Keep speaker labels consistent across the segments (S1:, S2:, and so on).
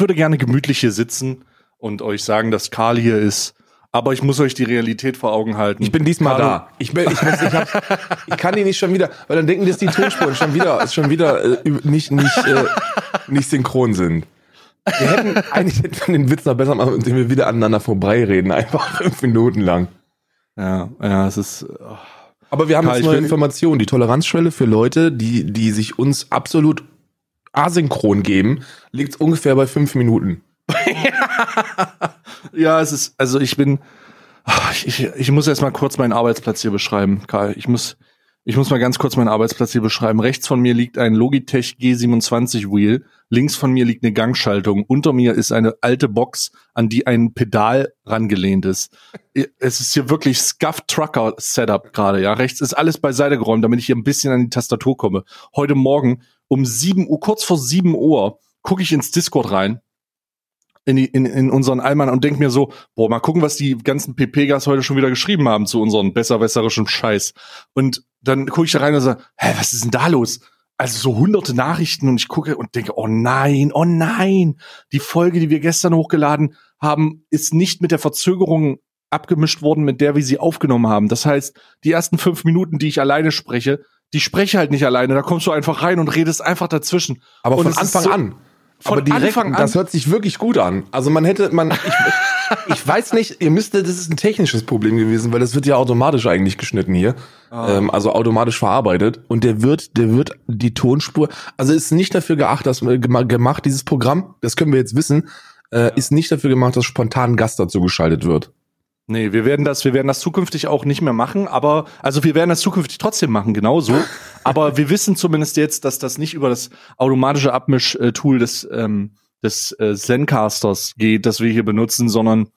S1: Ich würde gerne gemütlich hier sitzen und euch sagen, dass Karl hier ist. Aber ich muss euch die Realität vor Augen halten.
S2: Ich bin diesmal
S1: Carlo-
S2: da. Ich, bin, ich, muss, ich, hab, ich kann die nicht schon wieder, weil dann denken, dass die Tonspuren schon wieder, schon wieder äh, nicht, nicht, äh, nicht synchron sind. Wir hätten eigentlich hätten wir den Witz noch besser machen, indem wir wieder aneinander vorbeireden, einfach fünf Minuten lang.
S1: Ja, ja, es ist. oh.
S2: Aber wir haben
S1: Karl,
S2: jetzt neue Informationen. Die Toleranzschwelle für Leute, die, die sich uns absolut asynchron geben, liegt ungefähr bei fünf Minuten.
S1: Ja, es ist, also ich bin, ich, ich, muss erst mal kurz meinen Arbeitsplatz hier beschreiben, Karl. Ich muss, ich muss mal ganz kurz meinen Arbeitsplatz hier beschreiben. Rechts von mir liegt ein Logitech G27 Wheel. Links von mir liegt eine Gangschaltung. Unter mir ist eine alte Box, an die ein Pedal rangelehnt ist. Es ist hier wirklich Scuff Trucker Setup gerade, ja. Rechts ist alles beiseite geräumt, damit ich hier ein bisschen an die Tastatur komme. Heute Morgen um 7 Uhr, kurz vor 7 Uhr, gucke ich ins Discord rein in, die, in, in unseren Allmann und denk mir so, boah, mal gucken, was die ganzen PP-Gas heute schon wieder geschrieben haben zu unseren besserwässerischen Scheiß. Und dann gucke ich da rein und sage, hä, was ist denn da los? Also so hunderte Nachrichten und ich gucke und denke, oh nein, oh nein, die Folge, die wir gestern hochgeladen haben, ist nicht mit der Verzögerung abgemischt worden, mit der wir sie aufgenommen haben. Das heißt, die ersten fünf Minuten, die ich alleine spreche, die spreche halt nicht alleine. Da kommst du einfach rein und redest einfach dazwischen.
S2: Aber
S1: Und
S2: von Anfang
S1: so-
S2: an.
S1: Von
S2: Aber direkt,
S1: Anfang an.
S2: das hört sich wirklich gut an. Also man hätte, man, ich, ich weiß nicht, ihr müsstet, das ist ein technisches Problem gewesen, weil das wird ja automatisch eigentlich geschnitten hier. Ähm, also automatisch verarbeitet. Und der wird, der wird die Tonspur, also ist nicht dafür geachtet, dass, äh, gema- gemacht, dieses Programm, das können wir jetzt wissen, äh, ist nicht dafür gemacht, dass spontan ein Gast dazu geschaltet wird.
S1: Nee, wir werden das, wir werden das zukünftig auch nicht mehr machen, aber, also wir werden das zukünftig trotzdem machen, genauso. aber wir wissen zumindest jetzt, dass das nicht über das automatische Abmisch-Tool des, ähm, des äh, Zencasters geht, das wir hier benutzen, sondern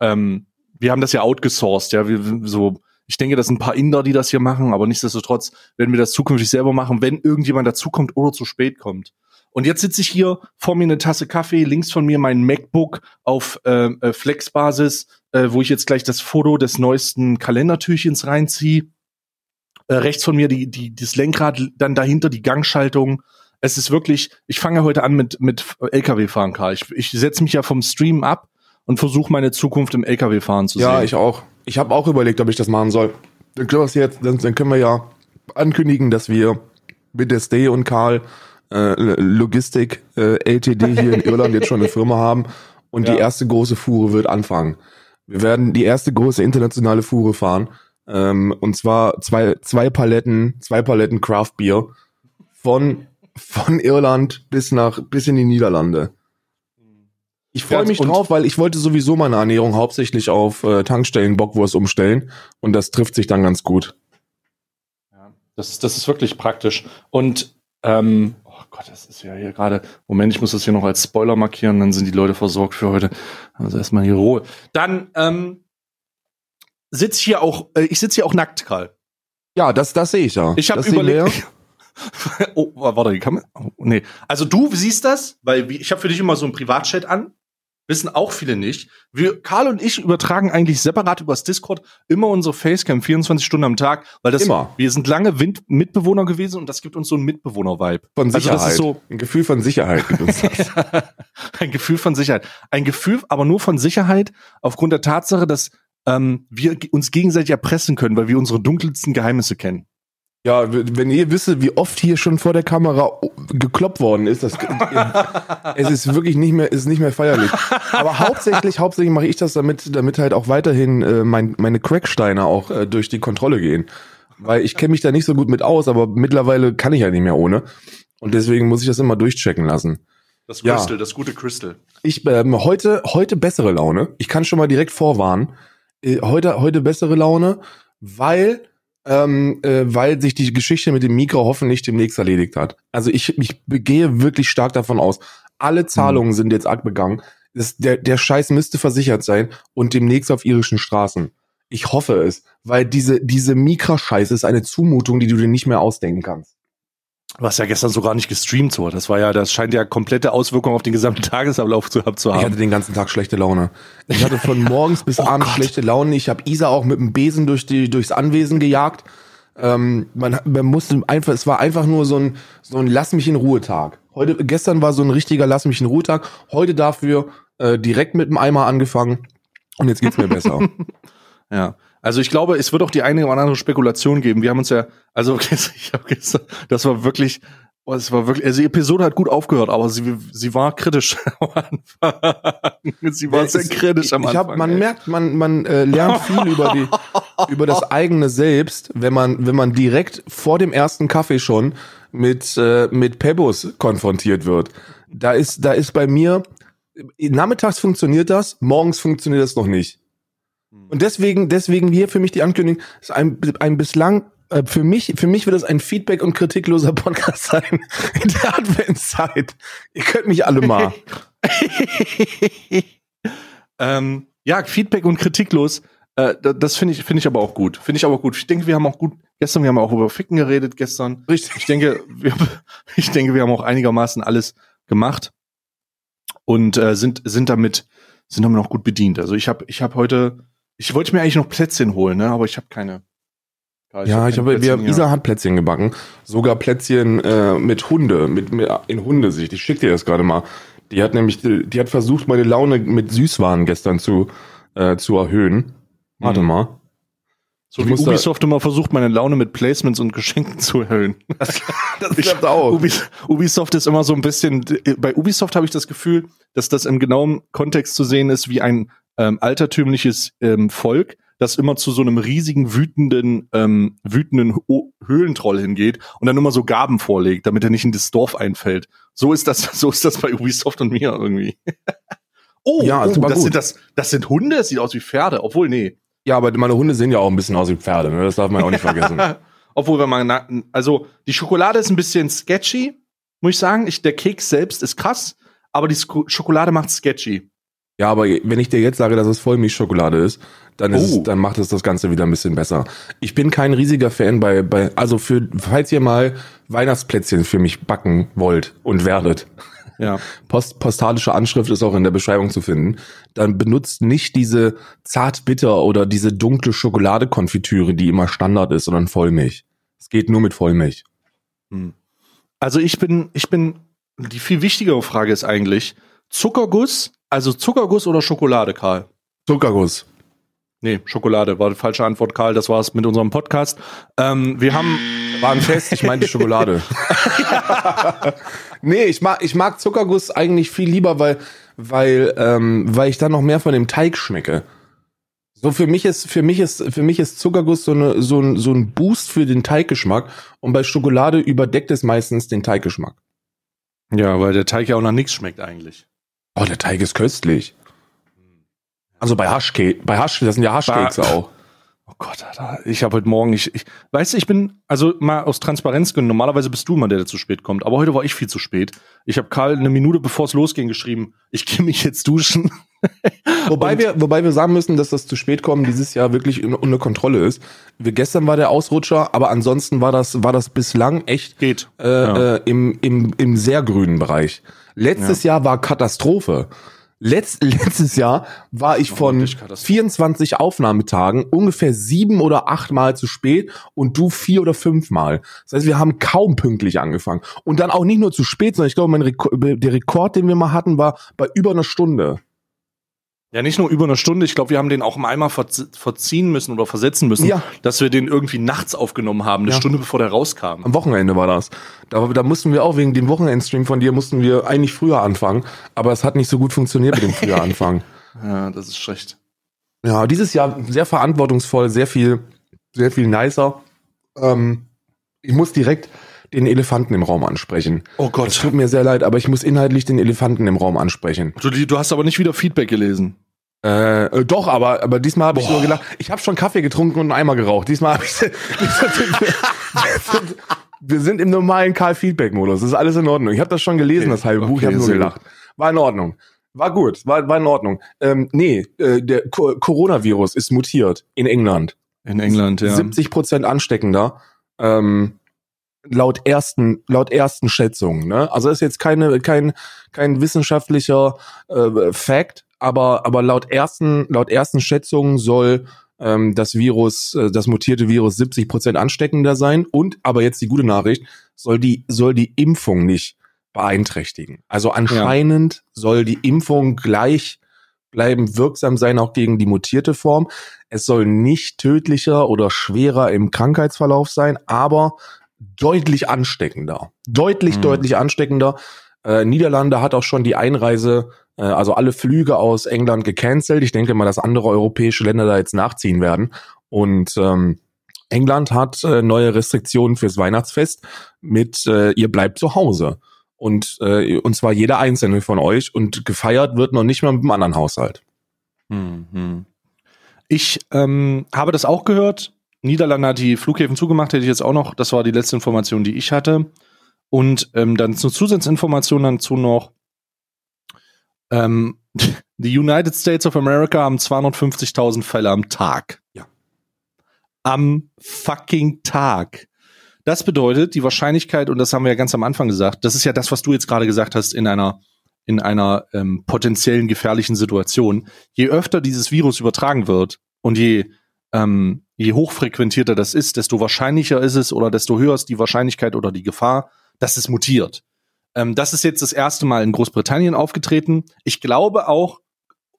S1: ähm, wir haben das ja outgesourced, ja, wir, so, ich denke, das sind ein paar Inder, die das hier machen, aber nichtsdestotrotz werden wir das zukünftig selber machen, wenn irgendjemand dazukommt oder zu spät kommt. Und jetzt sitze ich hier, vor mir eine Tasse Kaffee, links von mir mein MacBook auf äh, äh, Flex-Basis, äh, wo ich jetzt gleich das Foto des neuesten Kalendertürchens reinziehe. Äh, rechts von mir die, die, das Lenkrad, dann dahinter die Gangschaltung. Es ist wirklich, ich fange heute an mit, mit LKW-Fahren, Karl. Ich, ich setze mich ja vom Stream ab und versuche meine Zukunft im LKW-Fahren zu
S2: Ja,
S1: sehen.
S2: ich auch. Ich habe auch überlegt, ob ich das machen soll. Dann können, wir's jetzt, dann, dann können wir ja ankündigen, dass wir mit der Stay und Karl äh, Logistik äh, LTD hier in Irland jetzt schon eine Firma haben und
S1: Ja.
S2: die erste große Fuhre wird anfangen. Wir werden die erste große internationale Fuhre fahren. Ähm, und zwar zwei, zwei Paletten, zwei Paletten Craft Beer von, von Irland bis nach, bis in die Niederlande. Ich freue mich drauf, weil ich wollte sowieso meine Ernährung hauptsächlich auf äh, Tankstellen Bockwurst umstellen und das trifft sich dann ganz gut.
S1: Ja, das, das ist wirklich praktisch. Und ähm, oh Gott, das ist ja hier gerade. Moment, ich muss das hier noch als Spoiler markieren, dann sind die Leute versorgt für heute. Also erstmal hier Ruhe. Dann ähm, sitz ich hier auch, äh, ich sitze hier auch nackt, Karl.
S2: Ja, das, das sehe ich ja.
S1: Ich habe überlegt. oh, warte, die Kamera. Oh, nee. Also du siehst das, weil ich habe für dich immer so einen Privatchat an. Wissen auch viele nicht. Wir, Karl und ich übertragen eigentlich separat übers Discord immer unsere Facecam 24 Stunden am Tag, weil das
S2: Immer.
S1: wir sind lange Wind Mitbewohner gewesen und das gibt uns so einen Mitbewohner-Vibe.
S2: Von
S1: Also
S2: Sicherheit.
S1: das ist so
S2: Ein Gefühl von Sicherheit gibt uns das.
S1: ein Gefühl von Sicherheit. Ein Gefühl, aber nur von Sicherheit aufgrund der Tatsache, dass ähm, wir uns gegenseitig erpressen können, weil wir unsere dunkelsten Geheimnisse kennen.
S2: Ja, wenn ihr wisst, wie oft hier schon vor der Kamera gekloppt worden ist, das, es ist wirklich nicht mehr, ist nicht mehr feierlich. Aber hauptsächlich, hauptsächlich mache ich das damit, damit halt auch weiterhin äh, mein, meine Cracksteine auch äh, durch die Kontrolle gehen. Weil ich kenne mich da nicht so gut mit aus, aber mittlerweile kann ich ja nicht mehr ohne. Und deswegen muss ich das immer durchchecken lassen.
S1: Das
S2: Ja.
S1: Crystal, das gute Crystal.
S2: Ich ähm, heute heute bessere Laune. Ich kann schon mal direkt vorwarnen. Äh, heute heute bessere Laune, weil ähm, äh, weil sich die Geschichte mit dem Mikro hoffentlich demnächst erledigt hat. Also ich ich gehe wirklich stark davon aus. Alle Zahlungen sind jetzt abgegangen. Das, der der Scheiß müsste versichert sein und demnächst auf irischen Straßen. Ich hoffe es, weil diese diese Mikroscheiße ist eine Zumutung, die du dir nicht mehr ausdenken kannst.
S1: Hast ja gestern sogar nicht gestreamt, so. Das war ja, das scheint ja komplette Auswirkungen auf den gesamten Tagesablauf zu, zu
S2: Ich hatte
S1: haben.
S2: den ganzen Tag schlechte Laune. Ich hatte von morgens bis
S1: Oh
S2: abends
S1: Gott.
S2: schlechte Laune. Ich habe Isa auch mit dem Besen durch die, durchs Anwesen gejagt. Ähm, man, man musste einfach, es war einfach nur so ein, so ein Lass mich in Ruhe Tag. Heute, gestern war so ein richtiger Lass mich in Ruhetag. Heute dafür äh, direkt mit dem Eimer angefangen. Und jetzt geht's mir besser.
S1: Ja. Also ich glaube, es wird auch die eine oder andere Spekulation geben. Wir haben uns ja, also ich habe gestern, das war wirklich, oh, es war wirklich, also die Episode hat gut aufgehört, aber sie, sie war kritisch am Anfang. Sie war
S2: Ja,
S1: sehr kritisch am
S2: ich
S1: Anfang.
S2: hab, man
S1: ey.
S2: merkt, man, man äh, lernt viel über die, über das eigene Selbst, wenn man, wenn man direkt vor dem ersten Kaffee schon mit, äh, mit Pebbles konfrontiert wird. Da ist, da ist bei mir, nachmittags funktioniert das, morgens funktioniert das noch nicht. Und deswegen, deswegen hier für mich die Ankündigung, ist ein, ein bislang, äh, für mich, für mich wird es ein Feedback- und kritikloser Podcast sein in der Adventszeit. Ihr könnt mich alle mal.
S1: ähm, ja, Feedback und kritiklos. Äh, da- das finde ich, finde ich aber auch gut. Finde ich aber gut. Ich denke, wir haben auch gut, gestern, wir haben auch über Ficken geredet, gestern.
S2: Richtig.
S1: Ich denke, wir, ich denke, wir haben auch einigermaßen alles gemacht und äh, sind, sind damit, sind damit auch gut bedient. Also ich habe, ich habe heute, ich wollte mir eigentlich noch Plätzchen holen, ne, aber ich habe keine.
S2: Ja, ich
S1: keine
S2: habe, wir,
S1: Plätzchen hier.
S2: Isa hat Plätzchen gebacken. Sogar Plätzchen äh, mit Hunde, mit, mit in Hundesicht. Ich schick dir das gerade mal. Die hat nämlich, die hat versucht, meine Laune mit Süßwaren gestern zu, äh, zu erhöhen. Warte
S1: Mhm.
S2: mal.
S1: so
S2: ich
S1: wie Ubisoft immer versucht, meine Laune mit Placements und Geschenken zu erhöhen.
S2: Das
S1: Ich-
S2: klappt auch.
S1: Ubis- Ubisoft ist immer so ein bisschen, bei Ubisoft habe ich das Gefühl, dass das im genauen Kontext zu sehen ist wie ein ähm, altertümliches ähm, Volk, das immer zu so einem riesigen, wütenden, ähm, wütenden Ho Höhlentroll hingeht und dann immer so Gaben vorlegt, damit er nicht in das Dorf einfällt. So ist das, so ist das bei Ubisoft und mir irgendwie. oh,
S2: Ja,
S1: oh das
S2: gut.
S1: sind das, das sind Hunde, das sieht aus wie Pferde, obwohl nee.
S2: Ja, aber meine Hunde sehen ja auch ein bisschen aus wie Pferde, ne? Das darf man auch nicht vergessen.
S1: Obwohl, wenn man, also die Schokolade ist ein bisschen sketchy, muss ich sagen. Ich, der Keks selbst ist krass, aber die Sko Schokolade macht sketchy.
S2: Ja, aber wenn ich dir jetzt sage, dass es Vollmilchschokolade ist, dann ist,
S1: Oh.
S2: es, dann macht es das Ganze wieder ein bisschen besser. Ich bin kein riesiger Fan bei, bei, also für, falls ihr mal Weihnachtsplätzchen für mich backen wollt und werdet,
S1: Ja.
S2: Post, postalische Anschrift ist auch in der Beschreibung zu finden, dann benutzt nicht diese zartbitter oder diese dunkle Schokoladekonfitüre, die immer Standard ist, sondern Vollmilch. Es geht nur mit Vollmilch.
S1: Hm. Also ich bin, ich bin, die viel wichtigere Frage ist eigentlich, Zuckerguss, also Zuckerguss oder Schokolade, Karl?
S2: Zuckerguss.
S1: Nee, Schokolade war die falsche Antwort, Karl. Das war's mit unserem Podcast. Ähm, wir haben,
S2: War ein Fest, ich meinte Schokolade. nee, ich mag, ich mag Zuckerguss eigentlich viel lieber, weil, weil, ähm, weil ich dann noch mehr von dem Teig schmecke. So für mich ist, für mich ist, für mich ist Zuckerguss so, eine, so, ein, so ein Boost für den Teiggeschmack und bei Schokolade überdeckt es meistens den Teiggeschmack.
S1: ja, weil der Teig ja auch nach nichts schmeckt eigentlich.
S2: Oh, der Teig ist köstlich. Also bei Haschcake, bei Hasch, das sind ja Haschcakes
S1: Bah.
S2: auch.
S1: Oh Gott, Alter, ich habe heute Morgen, ich, ich, weißt du, ich bin, also mal aus Transparenz genommen, normalerweise bist du immer der, der zu spät kommt, aber heute war ich viel zu spät. Ich habe Karl eine Minute bevor es losging geschrieben, ich gehe mich jetzt duschen.
S2: Wobei
S1: Und-
S2: wir, wobei wir sagen müssen, dass das zu spät kommen dieses Jahr wirklich un- unter Kontrolle ist. Wir, gestern war der Ausrutscher, aber ansonsten war das, war das bislang echt
S1: Geht.
S2: äh,
S1: Ja.
S2: äh, im, im, im sehr grünen Bereich. Letztes Jahr war Katastrophe. Letz, letztes Jahr war ich von
S1: wirklich Katastrophe.
S2: 24 Aufnahmetagen ungefähr sieben oder acht Mal zu spät und du vier oder fünf Mal. Das heißt, wir haben kaum pünktlich angefangen. Und dann auch nicht nur zu spät, sondern ich glaube, mein Reko der Rekord, den wir mal hatten, war bei über einer Stunde.
S1: Ja, nicht nur über eine Stunde, ich glaube, wir haben den auch einmal verz- verziehen müssen oder versetzen müssen,
S2: Ja.
S1: dass wir den irgendwie nachts aufgenommen haben, eine
S2: Ja.
S1: Stunde bevor der rauskam.
S2: Am Wochenende war das. Da, da mussten wir auch wegen dem Wochenendstream von dir mussten wir eigentlich früher anfangen, aber es hat nicht so gut funktioniert mit dem früher anfangen.
S1: Ja, das ist schlecht.
S2: Ja, dieses Jahr sehr verantwortungsvoll, sehr viel, sehr viel nicer. Ähm, ich muss direkt den Elefanten im Raum ansprechen.
S1: Oh
S2: Es
S1: Gott.
S2: tut mir sehr leid, aber ich muss inhaltlich den Elefanten im Raum ansprechen.
S1: Du, du hast aber nicht wieder Feedback gelesen.
S2: Äh, äh, doch, aber, aber diesmal habe ich nur gedacht, ich habe schon Kaffee getrunken und einen Eimer geraucht. Diesmal habe ich diesmal sind wir, sind, wir sind im normalen Karl-Feedback-Modus. Das ist alles in Ordnung. Ich habe das schon gelesen,
S1: Okay,
S2: das halbe Buch. Ich habe nur gelacht. War in Ordnung. War gut, war, war in Ordnung. Ähm, nee, äh, der Co Coronavirus ist mutiert in England.
S1: In England, ja.
S2: 70 Prozent ansteckender. Ähm, laut ersten, laut ersten Schätzungen. Ne? Also ist jetzt keine, kein, kein wissenschaftlicher äh, Fact, aber, aber laut ersten, laut ersten Schätzungen soll ähm, das Virus, äh, das mutierte Virus 70 Prozent ansteckender sein. Und, aber jetzt die gute Nachricht, soll die, soll die Impfung nicht beeinträchtigen. Also anscheinend ja. soll die Impfung gleich bleiben wirksam sein, auch gegen die mutierte Form. Es soll nicht tödlicher oder schwerer im Krankheitsverlauf sein, aber deutlich ansteckender. Deutlich, mhm. deutlich ansteckender. Äh, Niederlande hat auch schon die Einreise, also alle Flüge aus England gecancelt. Ich denke mal, dass andere europäische Länder da jetzt nachziehen werden. Und ähm, England hat äh, neue Restriktionen fürs Weihnachtsfest mit äh, ihr bleibt zu Hause. Und, äh, und zwar jeder einzelne von euch. Und gefeiert wird noch nicht mal mit einem anderen Haushalt.
S1: Mhm. Ich ähm, habe das auch gehört. Niederlande hat die Flughäfen zugemacht, hätte ich jetzt auch noch. Das war die letzte Information, die ich hatte. Und ähm, dann zur Zusatzinformation dazu noch. Ähm, die United States of America haben 250.000 Fälle am Tag.
S2: Ja.
S1: Am fucking Tag. Das bedeutet, die Wahrscheinlichkeit, und das haben wir ja ganz am Anfang gesagt, das ist ja das, was du jetzt gerade gesagt hast, in einer, in einer ähm, potenziellen gefährlichen Situation. Je öfter dieses Virus übertragen wird und je, ähm, je hochfrequentierter das ist, desto wahrscheinlicher ist es oder desto höher ist die Wahrscheinlichkeit oder die Gefahr, dass es mutiert. Ähm, das ist jetzt das erste Mal in Großbritannien aufgetreten. Ich glaube auch,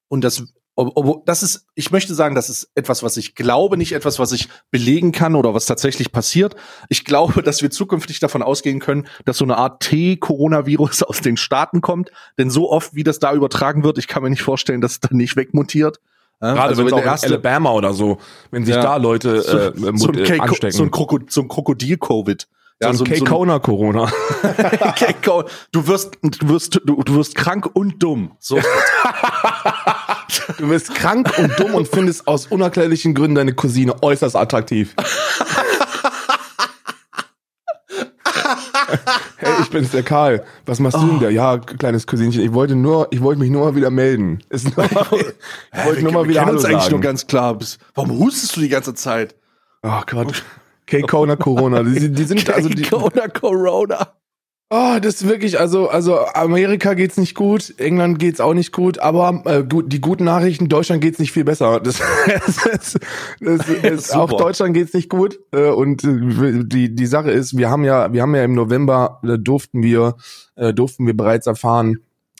S1: und das ob, das ist, ich möchte sagen, das ist etwas, was ich glaube, nicht etwas, was ich belegen kann oder was tatsächlich passiert. Ich glaube, dass wir zukünftig davon ausgehen können, dass so eine Art T-Coronavirus aus den Staaten kommt. Denn so oft, wie das da übertragen wird, ich kann mir nicht vorstellen, dass es dann nicht wegmutiert.
S2: Gerade also wenn auch in Alabama oder so, wenn sich ja, da Leute
S1: so,
S2: äh,
S1: so ein anstecken. So ein, Krokod so ein Krokodil-Covid.
S2: Ja, so ein so Kona Corona.
S1: du wirst, du wirst, du, du wirst krank und dumm. So.
S2: du wirst krank und dumm und findest aus unerklärlichen Gründen deine Cousine äußerst attraktiv. hey, ich bin's der Karl. Was machst oh. du denn da? Ja, kleines Cousinchen. Ich wollte nur, ich wollte mich nur mal wieder melden. Ist
S1: ich wollte nur mal wieder Hallo uns sagen. eigentlich nur ganz klar. Warum hustest du die ganze Zeit?
S2: Oh Gott. K-Kona Corona. Die, die sind also die.
S1: K-Kona Corona.
S2: Oh, das ist wirklich, also, also Amerika geht's nicht gut, England geht's auch nicht gut, aber äh, gut, die guten Nachrichten, Deutschland geht's nicht viel besser. Das, das, das, das auch Deutschland geht's nicht gut. Äh, und äh, die, die Sache ist, wir haben ja, wir haben ja im November äh, durften wir, äh, durften wir bereits erfahren,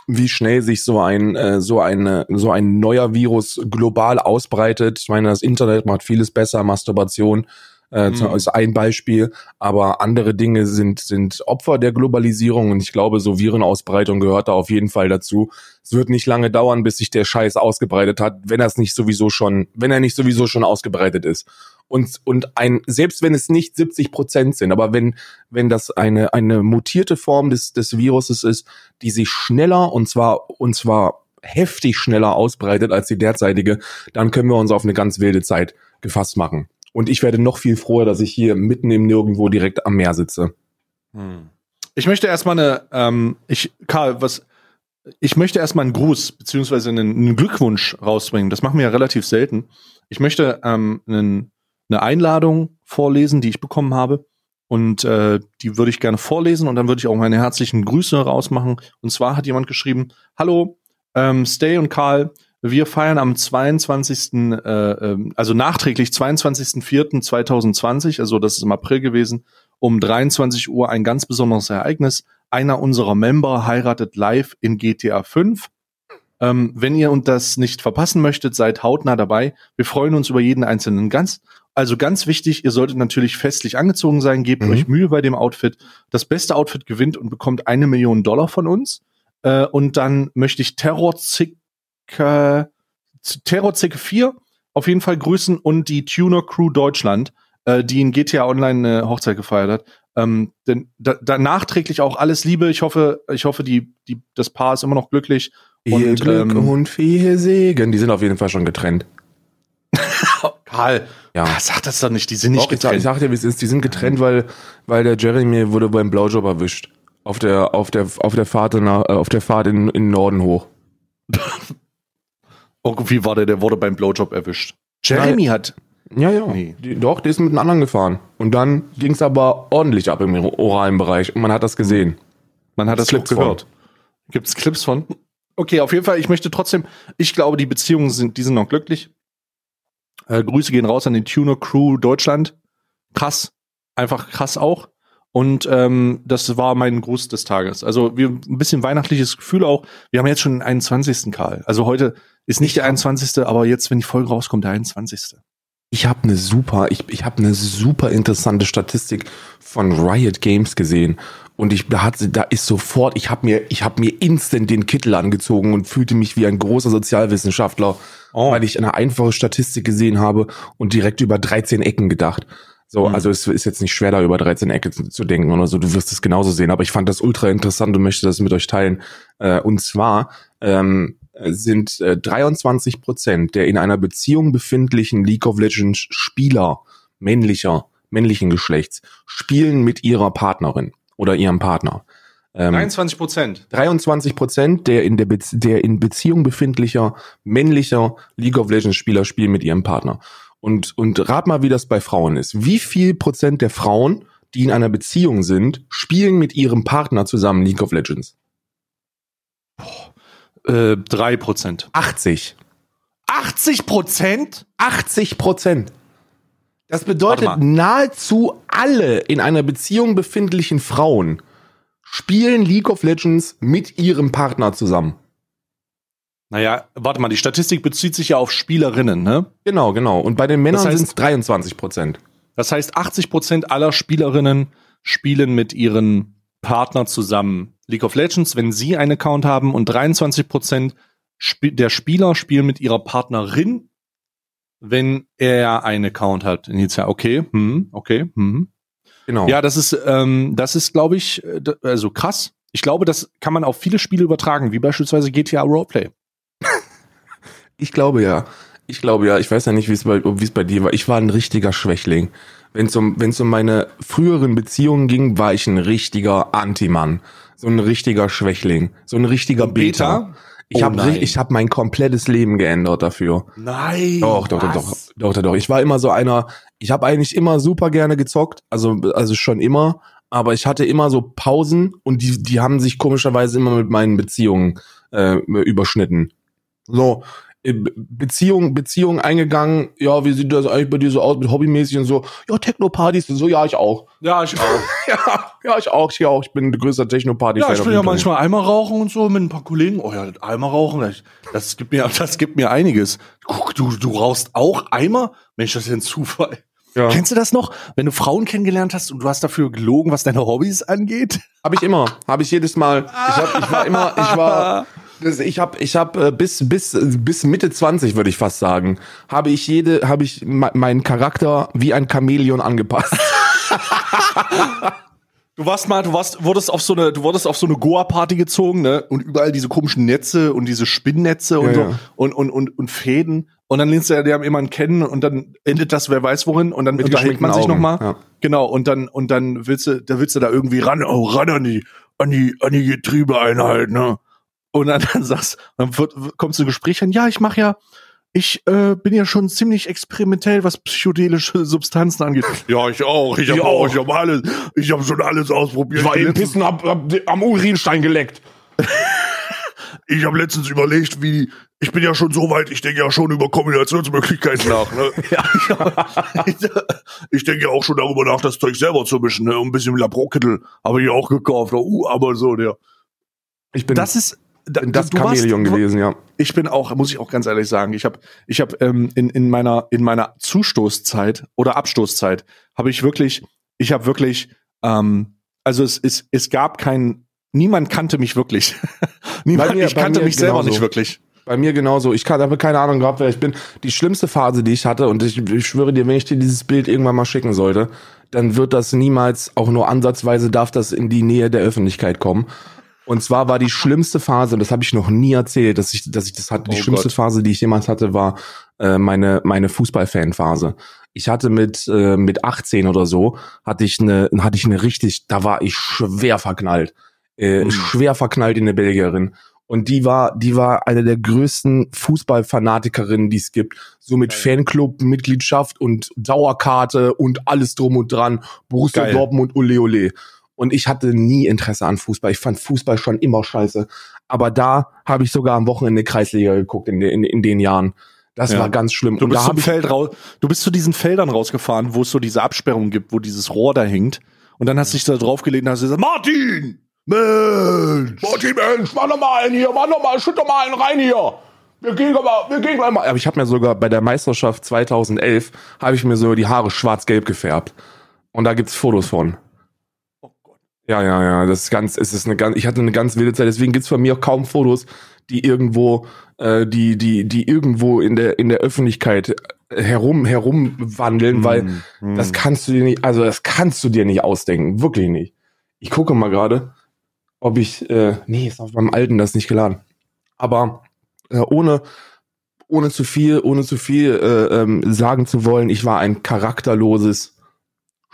S2: wie schnell sich so ein äh, so eine so ein neuer Virus global ausbreitet. Ich meine, das Internet macht vieles besser, Masturbation äh, mhm. ist ein Beispiel, aber andere Dinge sind, sind Opfer der Globalisierung und ich glaube, so Virenausbreitung gehört da auf jeden Fall dazu. Es wird nicht lange dauern, bis sich der Scheiß ausgebreitet hat, wenn er es nicht sowieso schon, wenn er nicht sowieso schon ausgebreitet ist. Und, und ein, selbst wenn es nicht 70 Prozent sind, aber wenn, wenn das eine, eine mutierte Form des, des Viruses ist, die sich schneller und zwar, und zwar heftig schneller ausbreitet als die derzeitige, dann können wir uns auf eine ganz wilde Zeit gefasst machen. Und ich werde noch viel froher, dass ich hier mitten im Nirgendwo direkt am Meer sitze.
S1: Hm. Ich möchte erstmal eine, ähm, ich, Karl, was, ich möchte erstmal einen Gruß beziehungsweise einen, einen, Glückwunsch rausbringen. Das machen wir ja relativ selten. Ich möchte ähm, einen, eine Einladung vorlesen, die ich bekommen habe. Und äh, die würde ich gerne vorlesen und dann würde ich auch meine herzlichen Grüße rausmachen. Und zwar hat jemand geschrieben: Hallo, ähm, Stay und Karl, wir feiern am 22. Äh, ähm, also nachträglich 22.04.2020, also das ist im April gewesen, um 23 Uhr ein ganz besonderes Ereignis. Einer unserer Member heiratet live in GTA 5. Ähm, wenn ihr und das nicht verpassen möchtet, seid hautnah dabei. Wir freuen uns über jeden einzelnen Gast. Also ganz wichtig, ihr solltet natürlich festlich angezogen sein, gebt mhm. euch Mühe bei dem Outfit. Das beste Outfit gewinnt und bekommt eine Million Dollar von uns. Äh, und dann möchte ich Terror äh, Terrorzicke 4 auf jeden Fall grüßen und die Tuner Crew Deutschland, äh, die in GTA Online eine Hochzeit gefeiert hat. Ähm, denn da, da nachträglich auch alles Liebe. Ich hoffe, ich hoffe, die, die, das Paar ist immer noch glücklich.
S2: Ihr und, Glück ähm, und viel Segen. Die sind auf jeden Fall schon getrennt.
S1: Karl,
S2: ja.
S1: Ah, sag das doch nicht, die sind nicht
S2: Doch, getrennt. Ich sag, ich sag dir, wie es ist, die sind getrennt, weil, weil der Jeremy wurde beim Blowjob erwischt. Auf der, auf der, auf der Fahrt, nach, äh, auf der Fahrt in, in Norden hoch.
S1: Irgendwie war der, der wurde beim Blowjob erwischt.
S2: Jeremy hat. Ja, ja. Nee. Die, doch, der ist mit einem anderen gefahren. Und dann ging es aber ordentlich ab im oralen Bereich. Und man hat das gesehen.
S1: Man hat das Clips gehört. Gibt es Clips von? Okay, auf jeden Fall, ich möchte trotzdem, ich glaube, die Beziehungen sind, die sind noch glücklich. Äh, Grüße gehen raus an die Tuner Crew Deutschland. Krass. Einfach krass auch. Und ähm, das war mein Gruß des Tages. Also wir ein bisschen weihnachtliches Gefühl auch. Wir haben jetzt schon den 21. Karl. Also heute ist nicht der 21., aber jetzt, wenn die Folge rauskommt, der 21.
S2: Ich habe eine super, ich, ich habe eine super interessante Statistik von Riot Games gesehen und ich da hat da ist sofort, ich habe mir ich habe mir instant den Kittel angezogen und fühlte mich wie ein großer Sozialwissenschaftler, oh. weil ich eine einfache Statistik gesehen habe und direkt über 13 Ecken gedacht. So, mhm. also es ist jetzt nicht schwer da über 13 Ecken zu, zu, denken oder so, du wirst es genauso sehen, aber ich fand das ultra interessant und möchte das mit euch teilen. Äh, und zwar ähm, sind äh, 23 Prozent der in einer Beziehung befindlichen League of Legends Spieler männlicher, männlichen Geschlechts spielen mit ihrer Partnerin oder ihrem Partner.
S1: Ähm, 23 Prozent.
S2: 23 Prozent der in der, Be der in Beziehung befindlicher männlicher League of Legends Spieler spielen mit ihrem Partner. Und, und rat mal, wie das bei Frauen ist. Wie viel Prozent der Frauen, die in einer Beziehung sind, spielen mit ihrem Partner zusammen League of Legends?
S1: Boah. Äh, drei Prozent.
S2: 80.
S1: 80 Prozent?
S2: 80 Prozent. Das bedeutet, nahezu alle in einer Beziehung befindlichen Frauen spielen League of Legends mit ihrem Partner zusammen.
S1: Naja, warte mal, die Statistik bezieht sich ja auf Spielerinnen, ne?
S2: Genau, genau. Und bei den Männern das heißt, sind es 23 Prozent.
S1: Das heißt, 80 Prozent aller Spielerinnen spielen mit ihren Partner zusammen League of Legends, wenn sie einen Account haben und 23 Prozent der Spieler spielen mit ihrer Partnerin, wenn er einen Account hat. Initial, okay, hm, okay, hm. Genau. Ja, das ist, ähm, das ist, glaube ich, äh, also krass. Ich glaube, das kann man auf viele Spiele übertragen, wie beispielsweise GTA Roleplay.
S2: ich glaube ja. Ich glaube ja. Ich weiß ja nicht, wie es bei, wie es bei dir war. Ich war ein richtiger Schwächling. Wenn es um, wenn es um meine früheren Beziehungen ging, war ich ein richtiger Anti-Mann so ein richtiger Schwächling, so ein richtiger Beta. Beta. Ich oh habe ich habe mein komplettes Leben geändert dafür.
S1: Nein.
S2: Doch, doch, doch, doch, doch, doch, doch. Ich war immer so einer, ich habe eigentlich immer super gerne gezockt, also also schon immer, aber ich hatte immer so Pausen und die die haben sich komischerweise immer mit meinen Beziehungen äh, überschnitten. So, Beziehung, Beziehung eingegangen, ja, wie sieht das eigentlich bei dir so aus mit hobbymäßig und so, ja, Techno-Partys und so, ja, ich auch.
S1: Ja, ich auch.
S2: ja, ja, ich auch, ich auch, ich bin ein größter Techno-Party-Fan.
S1: Ja, ich bin ja manchmal Eimer rauchen und so mit ein paar Kollegen. Oh ja, Eimer rauchen, das, gibt mir, das gibt mir einiges. Guck, du, du rauchst auch Eimer? Mensch, das ist ein Zufall. Ja. Kennst du das noch, wenn du Frauen kennengelernt hast und du hast dafür gelogen, was deine Hobbys angeht?
S2: Habe ich immer, habe ich jedes Mal. Ich, hab, ich war immer, ich war ich habe ich hab, äh, bis bis bis Mitte 20 würde ich fast sagen, habe ich jede habe ich meinen Charakter wie ein Chamäleon angepasst.
S1: Du warst mal, du warst, wurdest auf so eine, du wurdest auf so eine Goa-Party gezogen, ne? Und überall diese komischen Netze und diese Spinnnetze und ja, so ja. Und, und, und, und Fäden. Und dann lernst du ja jemanden kennen und dann endet das, wer weiß wohin, und dann Mit unterhält man sich nochmal. Ja. Genau, und dann, und dann willst du, da willst du da irgendwie ran, oh, ran an die, an die, an die Getriebeeinheit, ne? Und dann, dann sagst, dann wird, kommst du ein Gespräch an, ja, ich mache ja, ich äh, bin ja schon ziemlich experimentell, was psychedelische Substanzen angeht. Ja, ich auch, ich, ich habe auch, ich habe alles, ich habe schon alles ausprobiert.
S2: Ich war eben pissen, hab, hab am Urinstein geleckt.
S1: ich habe letztens überlegt, wie ich bin ja schon so weit, ich denke ja schon über Kombinationsmöglichkeiten nach. Ne? ja. ich, ich denke ja auch schon darüber nach, das Zeug selber zu mischen. Ne? ein bisschen Labrokittel habe ich auch gekauft. Uh, aber so, der.
S2: Ich bin,
S1: das ist
S2: da, das Chamäleon gewesen, ja.
S1: Ich bin auch, muss ich auch ganz ehrlich sagen, ich habe ich hab, ähm, in, in meiner in meiner Zustoßzeit oder Abstoßzeit habe ich wirklich, ich habe wirklich, ähm, also es, es, es gab kein, niemand kannte mich wirklich. niemand, mir, ich kannte mich selber genauso. nicht wirklich.
S2: Bei mir genauso. Ich habe keine Ahnung gehabt, wer ich bin. Die schlimmste Phase, die ich hatte, und ich, ich schwöre dir, wenn ich dir dieses Bild irgendwann mal schicken sollte, dann wird das niemals, auch nur ansatzweise, darf das in die Nähe der Öffentlichkeit kommen. Und zwar war die schlimmste Phase, das habe ich noch nie erzählt, dass ich, dass ich das hatte. Die oh schlimmste Gott. Phase, die ich jemals hatte, war äh, meine meine Fußballfan-Phase. Ich hatte mit äh, mit 18 oder so hatte ich eine hatte ich eine richtig, da war ich schwer verknallt, äh, mhm. schwer verknallt in eine Belgierin. Und die war, die war eine der größten Fußballfanatikerinnen, die es gibt. So mit Geil. Fanclub, Mitgliedschaft und Dauerkarte und alles drum und dran. Borussia Geil. Dortmund, ole ole. Und ich hatte nie Interesse an Fußball. Ich fand Fußball schon immer scheiße. Aber da habe ich sogar am Wochenende Kreisliga geguckt in, in, in den Jahren. Das ja. war ganz schlimm.
S1: Du bist, zum Feld raus, du bist zu diesen Feldern rausgefahren, wo es so diese Absperrung gibt, wo dieses Rohr da hängt. Und dann hast du dich da draufgelegt und hast gesagt, Martin! Mensch!
S2: Martin, Mensch, mach noch mal einen hier, mach noch mal, schütt doch mal einen rein hier. Wir gehen aber, wir gehen mal. Aber ich habe mir sogar bei der Meisterschaft 2011 habe ich mir so die Haare schwarz-gelb gefärbt. Und da gibt's Fotos von. Ja, ja, ja, das ist ganz, es ist eine ganz, ich hatte eine ganz wilde Zeit, deswegen gibt's von mir auch kaum Fotos, die irgendwo, äh, die, die, die irgendwo in der, in der Öffentlichkeit herum, herumwandeln, weil
S1: Mm,
S2: das kannst du dir nicht, also das kannst du dir nicht ausdenken, wirklich nicht. Ich gucke mal gerade, ob ich, äh, nee, ist auf meinem alten das nicht geladen. Aber äh, ohne, ohne zu viel, ohne zu viel äh, ähm, sagen zu wollen, ich war ein charakterloses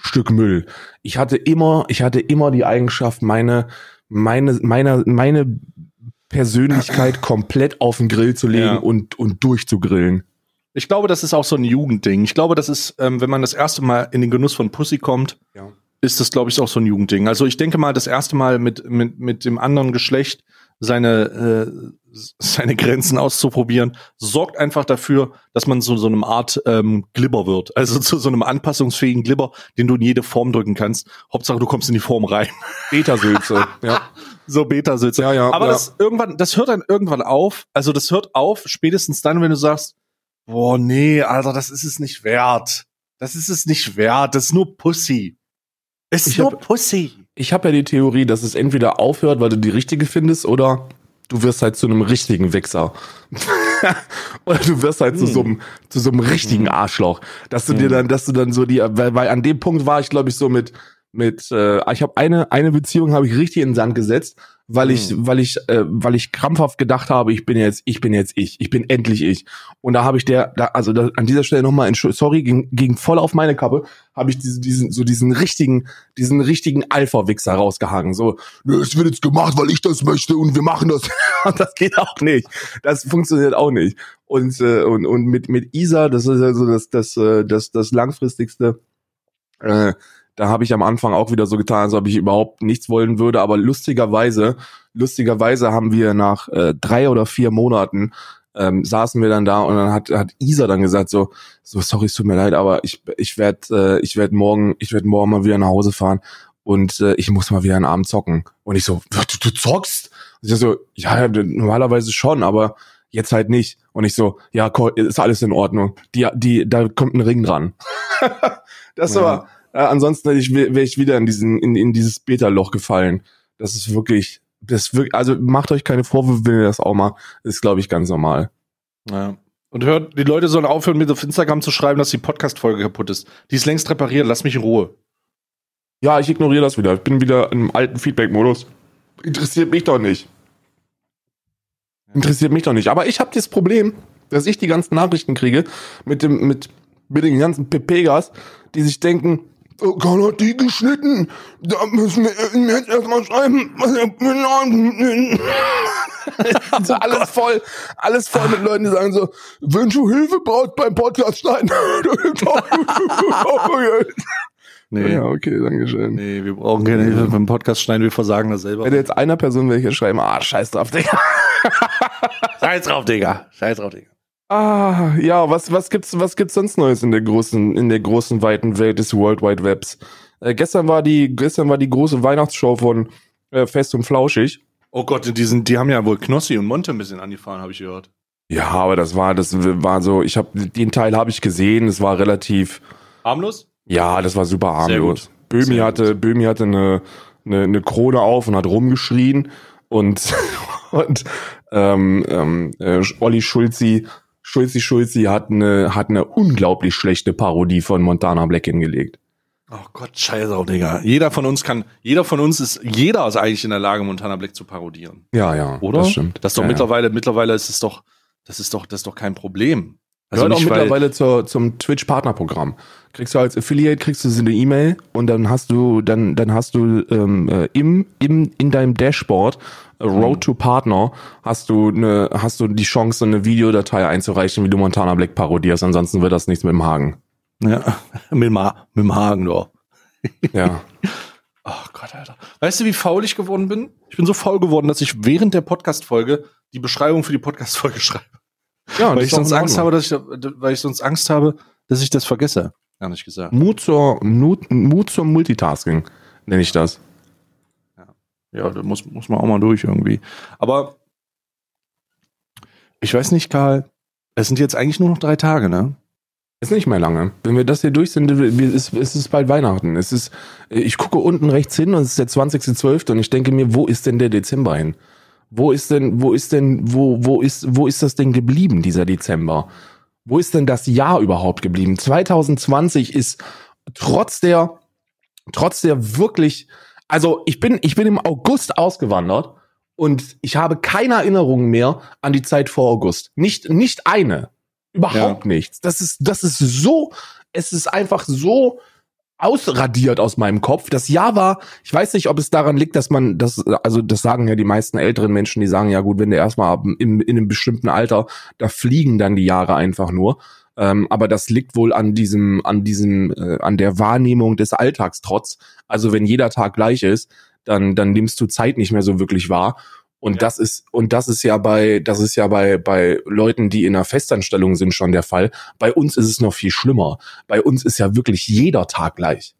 S2: Stück Müll. Ich hatte immer, ich hatte immer die Eigenschaft, meine, meine, meine, meine Persönlichkeit komplett auf den Grill zu legen
S1: Ja.
S2: und, und durchzugrillen.
S1: Ich glaube, das ist auch so ein Jugendding. Ich glaube, das ist, ähm, wenn man das erste Mal in den Genuss von Pussy kommt,
S2: Ja.
S1: ist das, glaube ich, auch so ein Jugendding. Also ich denke mal, das erste Mal mit, mit, mit dem anderen Geschlecht seine, äh, seine Grenzen auszuprobieren, sorgt einfach dafür, dass man so, so einem Art ähm, Glibber wird. Also zu so einem anpassungsfähigen Glibber, den du in jede Form drücken kannst. Hauptsache, du kommst in die Form rein.
S2: Beta-Sülze, ja.
S1: So Beta-Sitze.
S2: Ja, ja,
S1: Aber
S2: ja.
S1: das irgendwann, das hört dann irgendwann auf. Also das hört auf, spätestens dann, wenn du sagst, boah, nee, Alter, das ist es nicht wert. Das ist es nicht wert. Das ist nur Pussy. Es ist
S2: Ich
S1: nur
S2: hab-
S1: Pussy.
S2: Ich habe ja die Theorie, dass es entweder aufhört, weil du die richtige findest, oder du wirst halt zu einem richtigen Wichser. oder du wirst halt zu
S1: Hm.
S2: so einem zu so einem richtigen Arschloch, dass du dir
S1: Hm.
S2: dann, dass du dann so die, weil, weil an dem Punkt war ich, glaube ich, so mit mit, äh, ich habe eine eine Beziehung habe ich richtig in den Sand gesetzt, weil ich
S1: Hm.
S2: weil ich äh, weil ich krampfhaft gedacht habe, ich bin jetzt ich bin jetzt ich, ich bin endlich ich. Und da habe ich der, da, also da, an dieser Stelle nochmal, sorry, ging, ging voll auf meine Kappe, habe ich diesen, diesen, so diesen richtigen, diesen richtigen Alpha-Wichser rausgehangen. So, "Nö, es wird jetzt gemacht, weil ich das möchte und wir machen das. Und das geht auch nicht. Das funktioniert auch nicht. Und, äh, und, und mit, mit Isa, das ist ja so das, das, äh, das, das langfristigste, äh, da habe ich am Anfang auch wieder so getan, als ob ich überhaupt nichts wollen würde. Aber lustigerweise, lustigerweise haben wir nach äh, drei oder vier Monaten ähm, saßen wir dann da und dann hat, hat Isa dann gesagt so, so sorry, es tut mir leid, aber ich ich werde äh, ich werde morgen ich werde morgen mal wieder nach Hause fahren und äh, ich muss mal wieder einen Abend zocken und ich so, du, du zockst? Und ich so, ja normalerweise schon, aber jetzt halt nicht und ich so, ja ist alles in Ordnung. Die die da kommt ein Ring dran. das
S1: Ja.
S2: Äh, ansonsten wäre ich wieder in diesen in, in dieses Beta-Loch gefallen. Das ist wirklich das wirklich, also macht euch keine Vorwürfe, wenn ihr das auch mal, ist glaube ich ganz normal.
S1: Ja. Und hört, die Leute sollen aufhören, mir auf Instagram zu schreiben, dass die Podcast-Folge kaputt ist. Die ist längst repariert, lass mich in Ruhe.
S2: Ja, ich ignoriere das wieder. Ich bin wieder im alten Feedback-Modus. Interessiert mich doch nicht. Interessiert mich doch nicht. Aber ich habe das Problem, dass ich die ganzen Nachrichten kriege mit dem mit mit den ganzen Pepegas, die sich denken, Karl hat die geschnitten. Da müssen wir ihm jetzt erstmal schreiben. was er benannt." also alles voll, alles voll mit Leuten, die sagen so, wenn du Hilfe brauchst beim Podcast schneiden.
S1: Nee,
S2: Ja, okay, danke schön.
S1: nee, wir brauchen keine Hilfe beim Podcast schneiden, wir versagen das selber.
S2: Wenn jetzt einer Person welche schreiben, ah, scheiß drauf, Digga.
S1: Scheiß drauf, Digga. Scheiß drauf, Digga.
S2: Ah, ja, was, was gibt's, was gibt's sonst Neues in der großen, in der großen, weiten Welt des World Wide Webs? Äh, gestern war die, gestern war die große Weihnachtsshow von äh, Fest und Flauschig.
S1: Oh Gott, die, sind, die haben ja wohl Knossi und Monte ein bisschen angefahren, habe ich gehört.
S2: Ja, aber das war, das war so, ich habe den Teil habe ich gesehen, es war relativ,
S1: Harmlos?
S2: ja, das war super harmlos.
S1: gut.
S2: Böhmi
S1: Sehr
S2: hatte, Böhmi hatte eine, eine, eine Krone auf und hat rumgeschrien und, und ähm, ähm, äh, Olli Schulzi, Schulzi Schulzi hat eine, hat eine unglaublich schlechte Parodie von Montana Black hingelegt.
S1: Oh Gott, scheiße auch, Digga. Jeder von uns kann, jeder von uns ist, jeder ist eigentlich in der Lage, Montana Black zu parodieren.
S2: Ja, ja,
S1: Oder?
S2: das stimmt.
S1: Das ist doch
S2: ja, ja.
S1: mittlerweile, mittlerweile ist es doch, das ist doch, das ist doch kein Problem. Also
S2: Gehört auch mittlerweile zur, zum Twitch-Partnerprogramm. Kriegst du als Affiliate, kriegst du so eine E-Mail und dann hast du, dann, dann hast du ähm, äh, im, im, in deinem Dashboard Road to Partner hast du eine, hast du die Chance, so eine Videodatei einzureichen, wie du Montana Black parodierst. Ansonsten wird das nichts mit dem Hagen.
S1: ja, mit, dem Ha- mit dem Hagen, doch.
S2: Ja.
S1: Oh Gott, Alter. Weißt du, wie faul ich geworden bin? Ich bin so faul geworden, dass ich während der Podcast-Folge die Beschreibung für die Podcast-Folge schreibe.
S2: ja
S1: Weil ich sonst Angst habe, dass ich, weil ich sonst Angst habe, dass ich das vergesse. Gar nicht gesagt.
S2: Mut zur, Mut, Mut zum Multitasking. nenne ich das.
S1: Ja, da muss, muss man auch mal durch irgendwie. Aber ich weiß nicht, Karl, es sind jetzt eigentlich nur noch drei Tage, ne?
S2: Ist nicht mehr lange. Wenn wir das hier durch sind, ist, ist es bald Weihnachten. Es ist, ich gucke unten rechts hin und es ist der 20.12. und ich denke mir, wo ist denn der Dezember hin? Wo ist denn, wo ist denn, wo, wo ist, wo ist das denn geblieben, dieser Dezember? Wo ist denn das Jahr überhaupt geblieben? 2020 ist trotz der, trotz der wirklich, also ich bin, ich bin im August ausgewandert und ich habe keine Erinnerung mehr an die Zeit vor August. Nicht, nicht eine. Überhaupt ja. nichts. Das ist, das ist so, es ist einfach so ausradiert aus meinem Kopf. Das Jahr war, ich weiß nicht, ob es daran liegt, dass man das, also das sagen ja die meisten älteren Menschen, die sagen, ja gut, wenn der erstmal in, in einem bestimmten Alter, da fliegen dann die Jahre einfach nur. Ähm, aber das liegt wohl an diesem, an diesem, äh, an der Wahrnehmung des Alltagstrotz. Also wenn jeder Tag gleich ist, dann, dann nimmst du Zeit nicht mehr so wirklich wahr. Und ja. das ist, und das ist ja bei, das ist ja bei, bei Leuten, die in einer Festanstellung sind, schon der Fall. Bei uns ist es noch viel schlimmer. Bei uns ist ja wirklich jeder Tag gleich.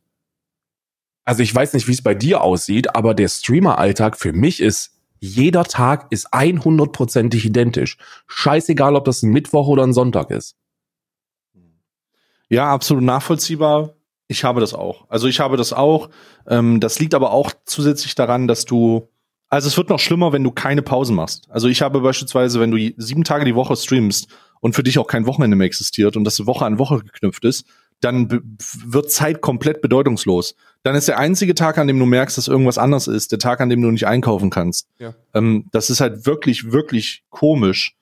S2: Also ich weiß nicht, wie es bei dir aussieht, aber der Streamer-Alltag für mich ist, jeder Tag ist 100%ig identisch. Scheißegal, ob das ein Mittwoch oder ein Sonntag ist.
S1: Ja, absolut nachvollziehbar. Ich habe das auch. Also ich habe das auch. Ähm, das liegt aber auch zusätzlich daran, dass du, also es wird noch schlimmer, wenn du keine Pausen machst. Also ich habe beispielsweise, wenn du sieben Tage die Woche streamst und für dich auch kein Wochenende mehr existiert und das Woche an Woche geknüpft ist, dann wird Zeit komplett bedeutungslos. Dann ist der einzige Tag, an dem du merkst, dass irgendwas anders ist, der Tag, an dem du nicht einkaufen kannst. Ja. Ähm, das ist halt wirklich, wirklich komisch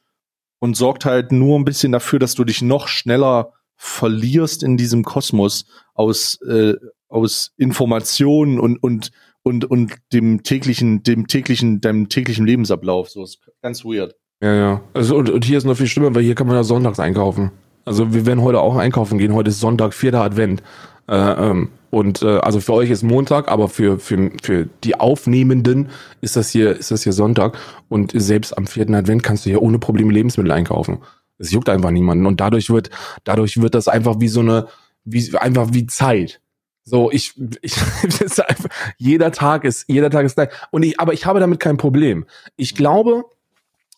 S1: und sorgt halt nur ein bisschen dafür, dass du dich noch schneller verlierst in diesem Kosmos aus, äh, aus Informationen und, und, und, und dem täglichen, dem täglichen, deinem täglichen Lebensablauf. So ist ganz weird.
S2: Ja, ja. Also, und, und hier ist noch viel schlimmer, weil hier kann man ja sonntags einkaufen. Also, wir werden heute auch einkaufen gehen. Heute ist Sonntag, vierter Advent. Äh, ähm, und äh, also für euch ist Montag, aber für, für, für die Aufnehmenden ist das hier, ist das hier Sonntag. Und selbst am vierten Advent kannst du hier ohne Probleme Lebensmittel einkaufen. Es juckt einfach niemanden. Und dadurch wird, dadurch wird das einfach wie so eine, wie, einfach wie Zeit. So, ich, ich das einfach, jeder Tag ist, jeder Tag ist gleich. Und ich, aber ich habe damit kein Problem. Ich glaube,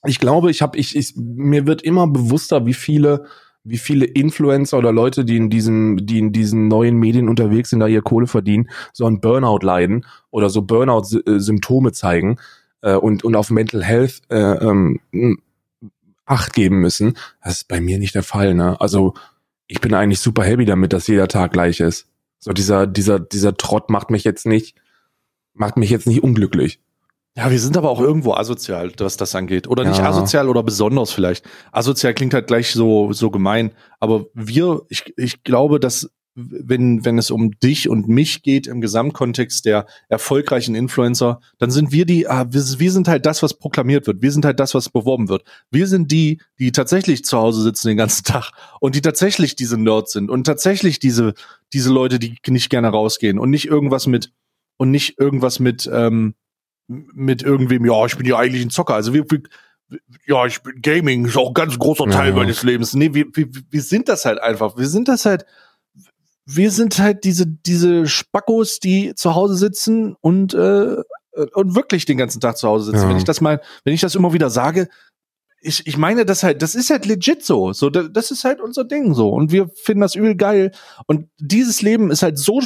S2: ich glaube, ich habe, ich, ich, mir wird immer bewusster, wie viele, wie viele Influencer oder Leute, die in diesen, die in diesen neuen Medien unterwegs sind, da ihr Kohle verdienen, so ein Burnout leiden oder so Burnout-Symptome zeigen äh, und und auf Mental Health äh, ähm, Acht geben müssen. Das ist bei mir nicht der Fall, ne? Also ich bin eigentlich super happy damit, dass jeder Tag gleich ist. So dieser, dieser, dieser Trott macht mich jetzt nicht, macht mich jetzt nicht unglücklich.
S1: Ja, wir sind aber auch irgendwo asozial, was das angeht. Oder ja. nicht asozial oder besonders vielleicht. Asozial klingt halt gleich so, so gemein. Aber wir, ich, ich glaube, dass wenn, wenn es um dich und mich geht im Gesamtkontext der erfolgreichen Influencer, dann sind wir die, ah, wir, wir sind halt das, was proklamiert wird. Wir sind halt das, was beworben wird. Wir sind die, die tatsächlich zu Hause sitzen den ganzen Tag und die tatsächlich diese Nerds sind und tatsächlich diese, diese Leute, die nicht gerne rausgehen und nicht irgendwas mit, und nicht irgendwas mit, ähm, mit irgendwem, ja, ich bin ja eigentlich ein Zocker. Also wir, wir ja, ich bin Gaming, ist auch ein ganz großer Teil ja. meines Lebens. Nee, wir, wir, wir sind das halt einfach. Wir sind das halt, wir sind halt diese, diese Spackos, die zu Hause sitzen und, äh, und wirklich den ganzen Tag zu Hause sitzen. Ja. Wenn ich das mal, wenn ich das immer wieder sage, ich, ich meine das halt, das ist halt legit so. So, das ist halt unser Ding so. Und wir finden das übel geil. Und dieses Leben ist halt so,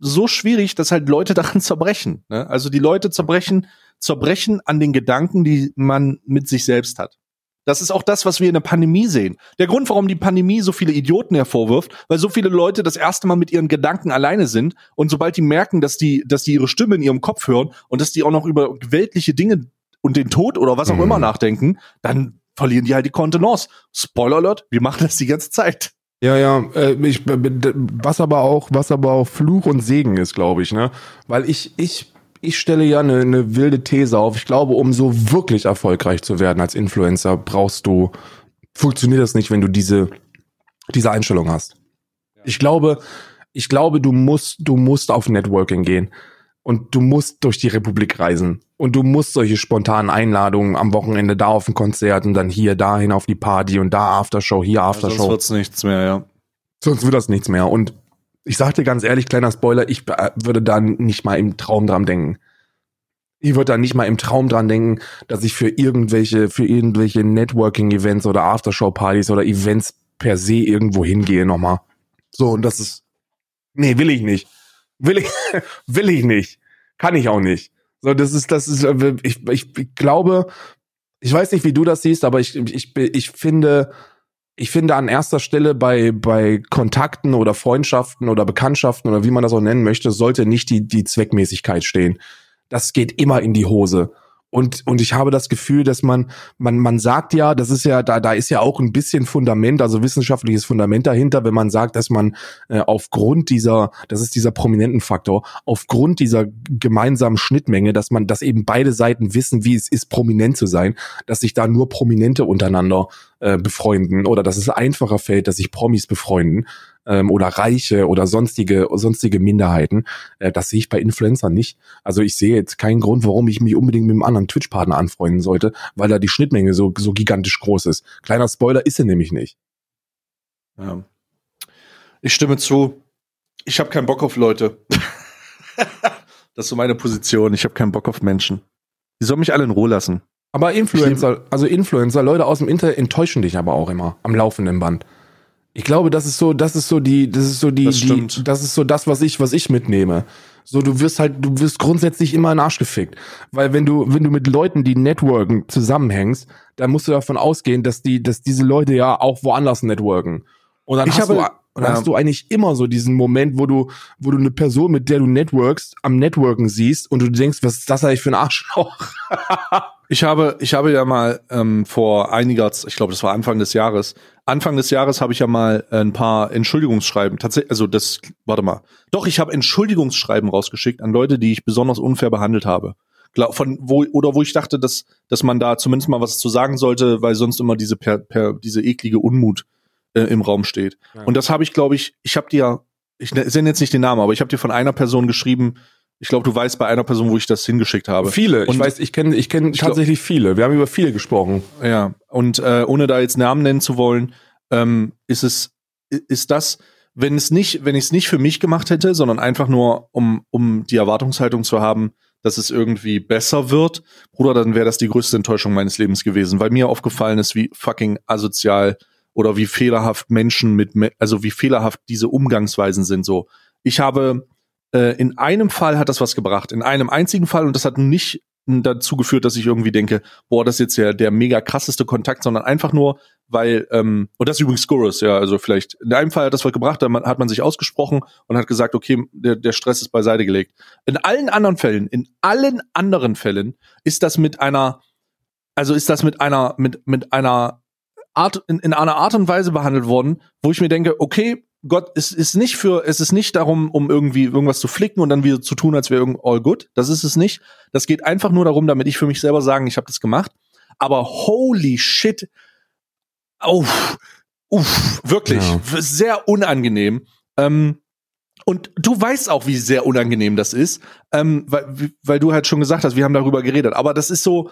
S1: so schwierig, dass halt Leute daran zerbrechen. Ne? Also die Leute zerbrechen, zerbrechen an den Gedanken, die man mit sich selbst hat. Das ist auch das, was wir in der Pandemie sehen. Der Grund, warum die Pandemie so viele Idioten hervorwirft, weil so viele Leute das erste Mal mit ihren Gedanken alleine sind und sobald die merken, dass die, dass die ihre Stimme in ihrem Kopf hören und dass die auch noch über weltliche Dinge und den Tod oder was auch mhm. immer nachdenken, dann verlieren die halt die Kontenance. Spoiler Alert, wir machen das die ganze Zeit.
S2: Ja, ja, äh, ich, was aber auch, was aber auch Fluch und Segen ist, glaube ich, ne? Weil ich, ich ich stelle ja eine, eine wilde These auf. Ich glaube, um so wirklich erfolgreich zu werden als Influencer, brauchst du, funktioniert das nicht, wenn du diese, diese Einstellung hast. Ich glaube, ich glaube, du musst, du musst auf Networking gehen. Und du musst durch die Republik reisen. Und du musst solche spontanen Einladungen am Wochenende da auf ein Konzert und dann hier, dahin auf die Party und da Aftershow, hier Aftershow. Ja, sonst
S1: wird's nichts mehr, ja.
S2: Sonst wird das nichts mehr. Und ich sag dir ganz ehrlich, kleiner Spoiler, ich äh, würde da nicht mal im Traum dran denken. Ich würde da nicht mal im Traum dran denken, dass ich für irgendwelche, für irgendwelche Networking-Events oder Aftershow-Partys oder Events per se irgendwo hingehe nochmal. So, und das ist, nee, will ich nicht. Will ich, will ich nicht. Kann ich auch nicht. So, das ist, das ist, äh, ich, ich, ich glaube, ich weiß nicht, wie du das siehst, aber ich, ich, ich finde, ich finde an erster Stelle bei, bei Kontakten oder Freundschaften oder Bekanntschaften oder wie man das auch nennen möchte, sollte nicht die, die Zweckmäßigkeit stehen. Das geht immer in die Hose. Und, und ich habe das Gefühl, dass man, man, man sagt ja, das ist ja, da, da ist ja auch ein bisschen Fundament, also wissenschaftliches Fundament dahinter, wenn man sagt, dass man äh, aufgrund dieser, das ist dieser prominenten Faktor, aufgrund dieser gemeinsamen Schnittmenge, dass man, dass eben beide Seiten wissen, wie es ist, prominent zu sein, dass sich da nur Prominente untereinander äh, befreunden oder dass es einfacher fällt, dass sich Promis befreunden ähm, oder Reiche oder sonstige, sonstige Minderheiten. Äh, das sehe ich bei Influencern nicht. Also ich sehe jetzt keinen Grund, warum ich mich unbedingt mit einem anderen Twitch-Partner anfreunden sollte, weil da die Schnittmenge so, so gigantisch groß ist. Kleiner Spoiler ist er nämlich nicht.
S1: Ja. Ich stimme zu. Ich habe keinen Bock auf Leute. das ist so meine Position. Ich habe keinen Bock auf Menschen. Die sollen mich alle in Ruhe lassen.
S2: Aber Influencer, also Influencer, Leute aus dem Internet enttäuschen dich aber auch immer am laufenden Band. Ich glaube, das ist so, das ist so die, das ist so die,
S1: Das
S2: die das ist so das, was ich, was ich mitnehme. So, du wirst halt, du wirst grundsätzlich immer in den Arsch gefickt. Weil wenn du, wenn du mit Leuten, die networken, zusammenhängst, dann musst du davon ausgehen, dass die, dass diese Leute ja auch woanders networken. Und dann,
S1: Ich
S2: hast,
S1: habe-
S2: du, und dann
S1: ja.
S2: hast du eigentlich immer so diesen Moment, wo du, wo du eine Person, mit der du networkst, am Networken siehst und du denkst, was ist das eigentlich für ein Arschloch?
S1: Ich habe, ich habe ja mal ähm, vor einiger, ich glaube, das war Anfang des Jahres. Anfang des Jahres habe ich ja mal ein paar Entschuldigungsschreiben. Tatsächlich, also das, warte mal. Doch, ich habe Entschuldigungsschreiben rausgeschickt an Leute, die ich besonders unfair behandelt habe. Glaub, von wo oder wo ich dachte, dass dass man da zumindest mal was zu sagen sollte, weil sonst immer diese per, per diese eklige Unmut äh, im Raum steht.
S2: Ja.
S1: Und das habe ich, glaube ich, ich habe dir, ich ne- nenne jetzt nicht den Namen, aber ich habe dir von einer Person geschrieben. Ich glaube, du weißt bei einer Person, wo ich das hingeschickt habe.
S2: Viele.
S1: Und-
S2: ich weiß, ich kenne, ich kenne
S1: glaub-
S2: tatsächlich viele. Wir haben über viele gesprochen.
S1: Ja, und äh, ohne da jetzt Namen nennen zu wollen, ähm, ist es, ist das, wenn es nicht, wenn ich es nicht für mich gemacht hätte, sondern einfach nur, um, um die Erwartungshaltung zu haben, dass es irgendwie besser wird, Bruder, dann wäre das die größte Enttäuschung meines Lebens gewesen, weil mir aufgefallen ist, wie fucking asozial oder wie fehlerhaft Menschen mit, also wie fehlerhaft diese Umgangsweisen sind. So, ich habe äh, in einem Fall hat das was gebracht, in einem einzigen Fall und das hat nicht dazu geführt, dass ich irgendwie denke, boah, das ist jetzt ja der mega krasseste Kontakt, sondern einfach nur, weil, ähm, und das ist übrigens Scorus, ja, also vielleicht, in einem Fall hat das was gebracht, da hat man sich ausgesprochen und hat gesagt, okay, der, der Stress ist beiseite gelegt. In allen anderen Fällen, in allen anderen Fällen ist das mit einer, also ist das mit einer, mit, mit einer Art, in, in einer Art und Weise behandelt worden, wo ich mir denke, okay, Gott, es ist nicht für, es ist nicht darum, um irgendwie irgendwas zu flicken und dann wieder zu tun, als wäre all good. Das ist es nicht. Das geht einfach nur darum, damit ich für mich selber sagen, ich habe das gemacht. Aber holy shit, uff, uff, wirklich,
S2: Ja.
S1: sehr unangenehm. Ähm, und du weißt auch, wie sehr unangenehm das ist, ähm, weil, weil du halt schon gesagt hast, wir haben darüber geredet. Aber das ist so,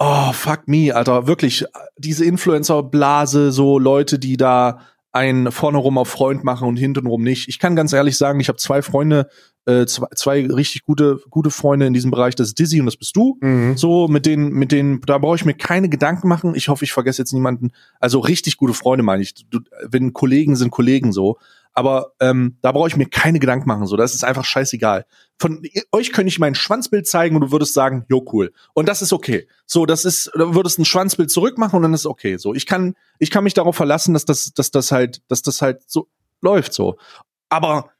S1: oh fuck me, Alter, wirklich diese Influencer-Blase, so Leute, die da einen vorne rum auf Freund machen und hintenrum nicht. Ich kann ganz ehrlich sagen, ich habe zwei Freunde, äh, zwei, zwei richtig gute gute Freunde in diesem Bereich. Das ist Dizzy und das bist du. So mit denen, mit denen, da brauche ich mir keine Gedanken machen. Ich hoffe, ich vergesse jetzt niemanden. Also richtig gute Freunde meine ich. Du, wenn Kollegen sind Kollegen so. Aber ähm, da brauche ich mir keine Gedanken machen. So, das ist einfach scheißegal. Von euch könnte ich mein Schwanzbild zeigen und du würdest sagen, jo cool. Und das ist okay. So, das ist, du würdest ein Schwanzbild zurückmachen und dann ist okay. So, ich kann, ich kann mich darauf verlassen, dass das, dass das halt, dass das halt so läuft. So, aber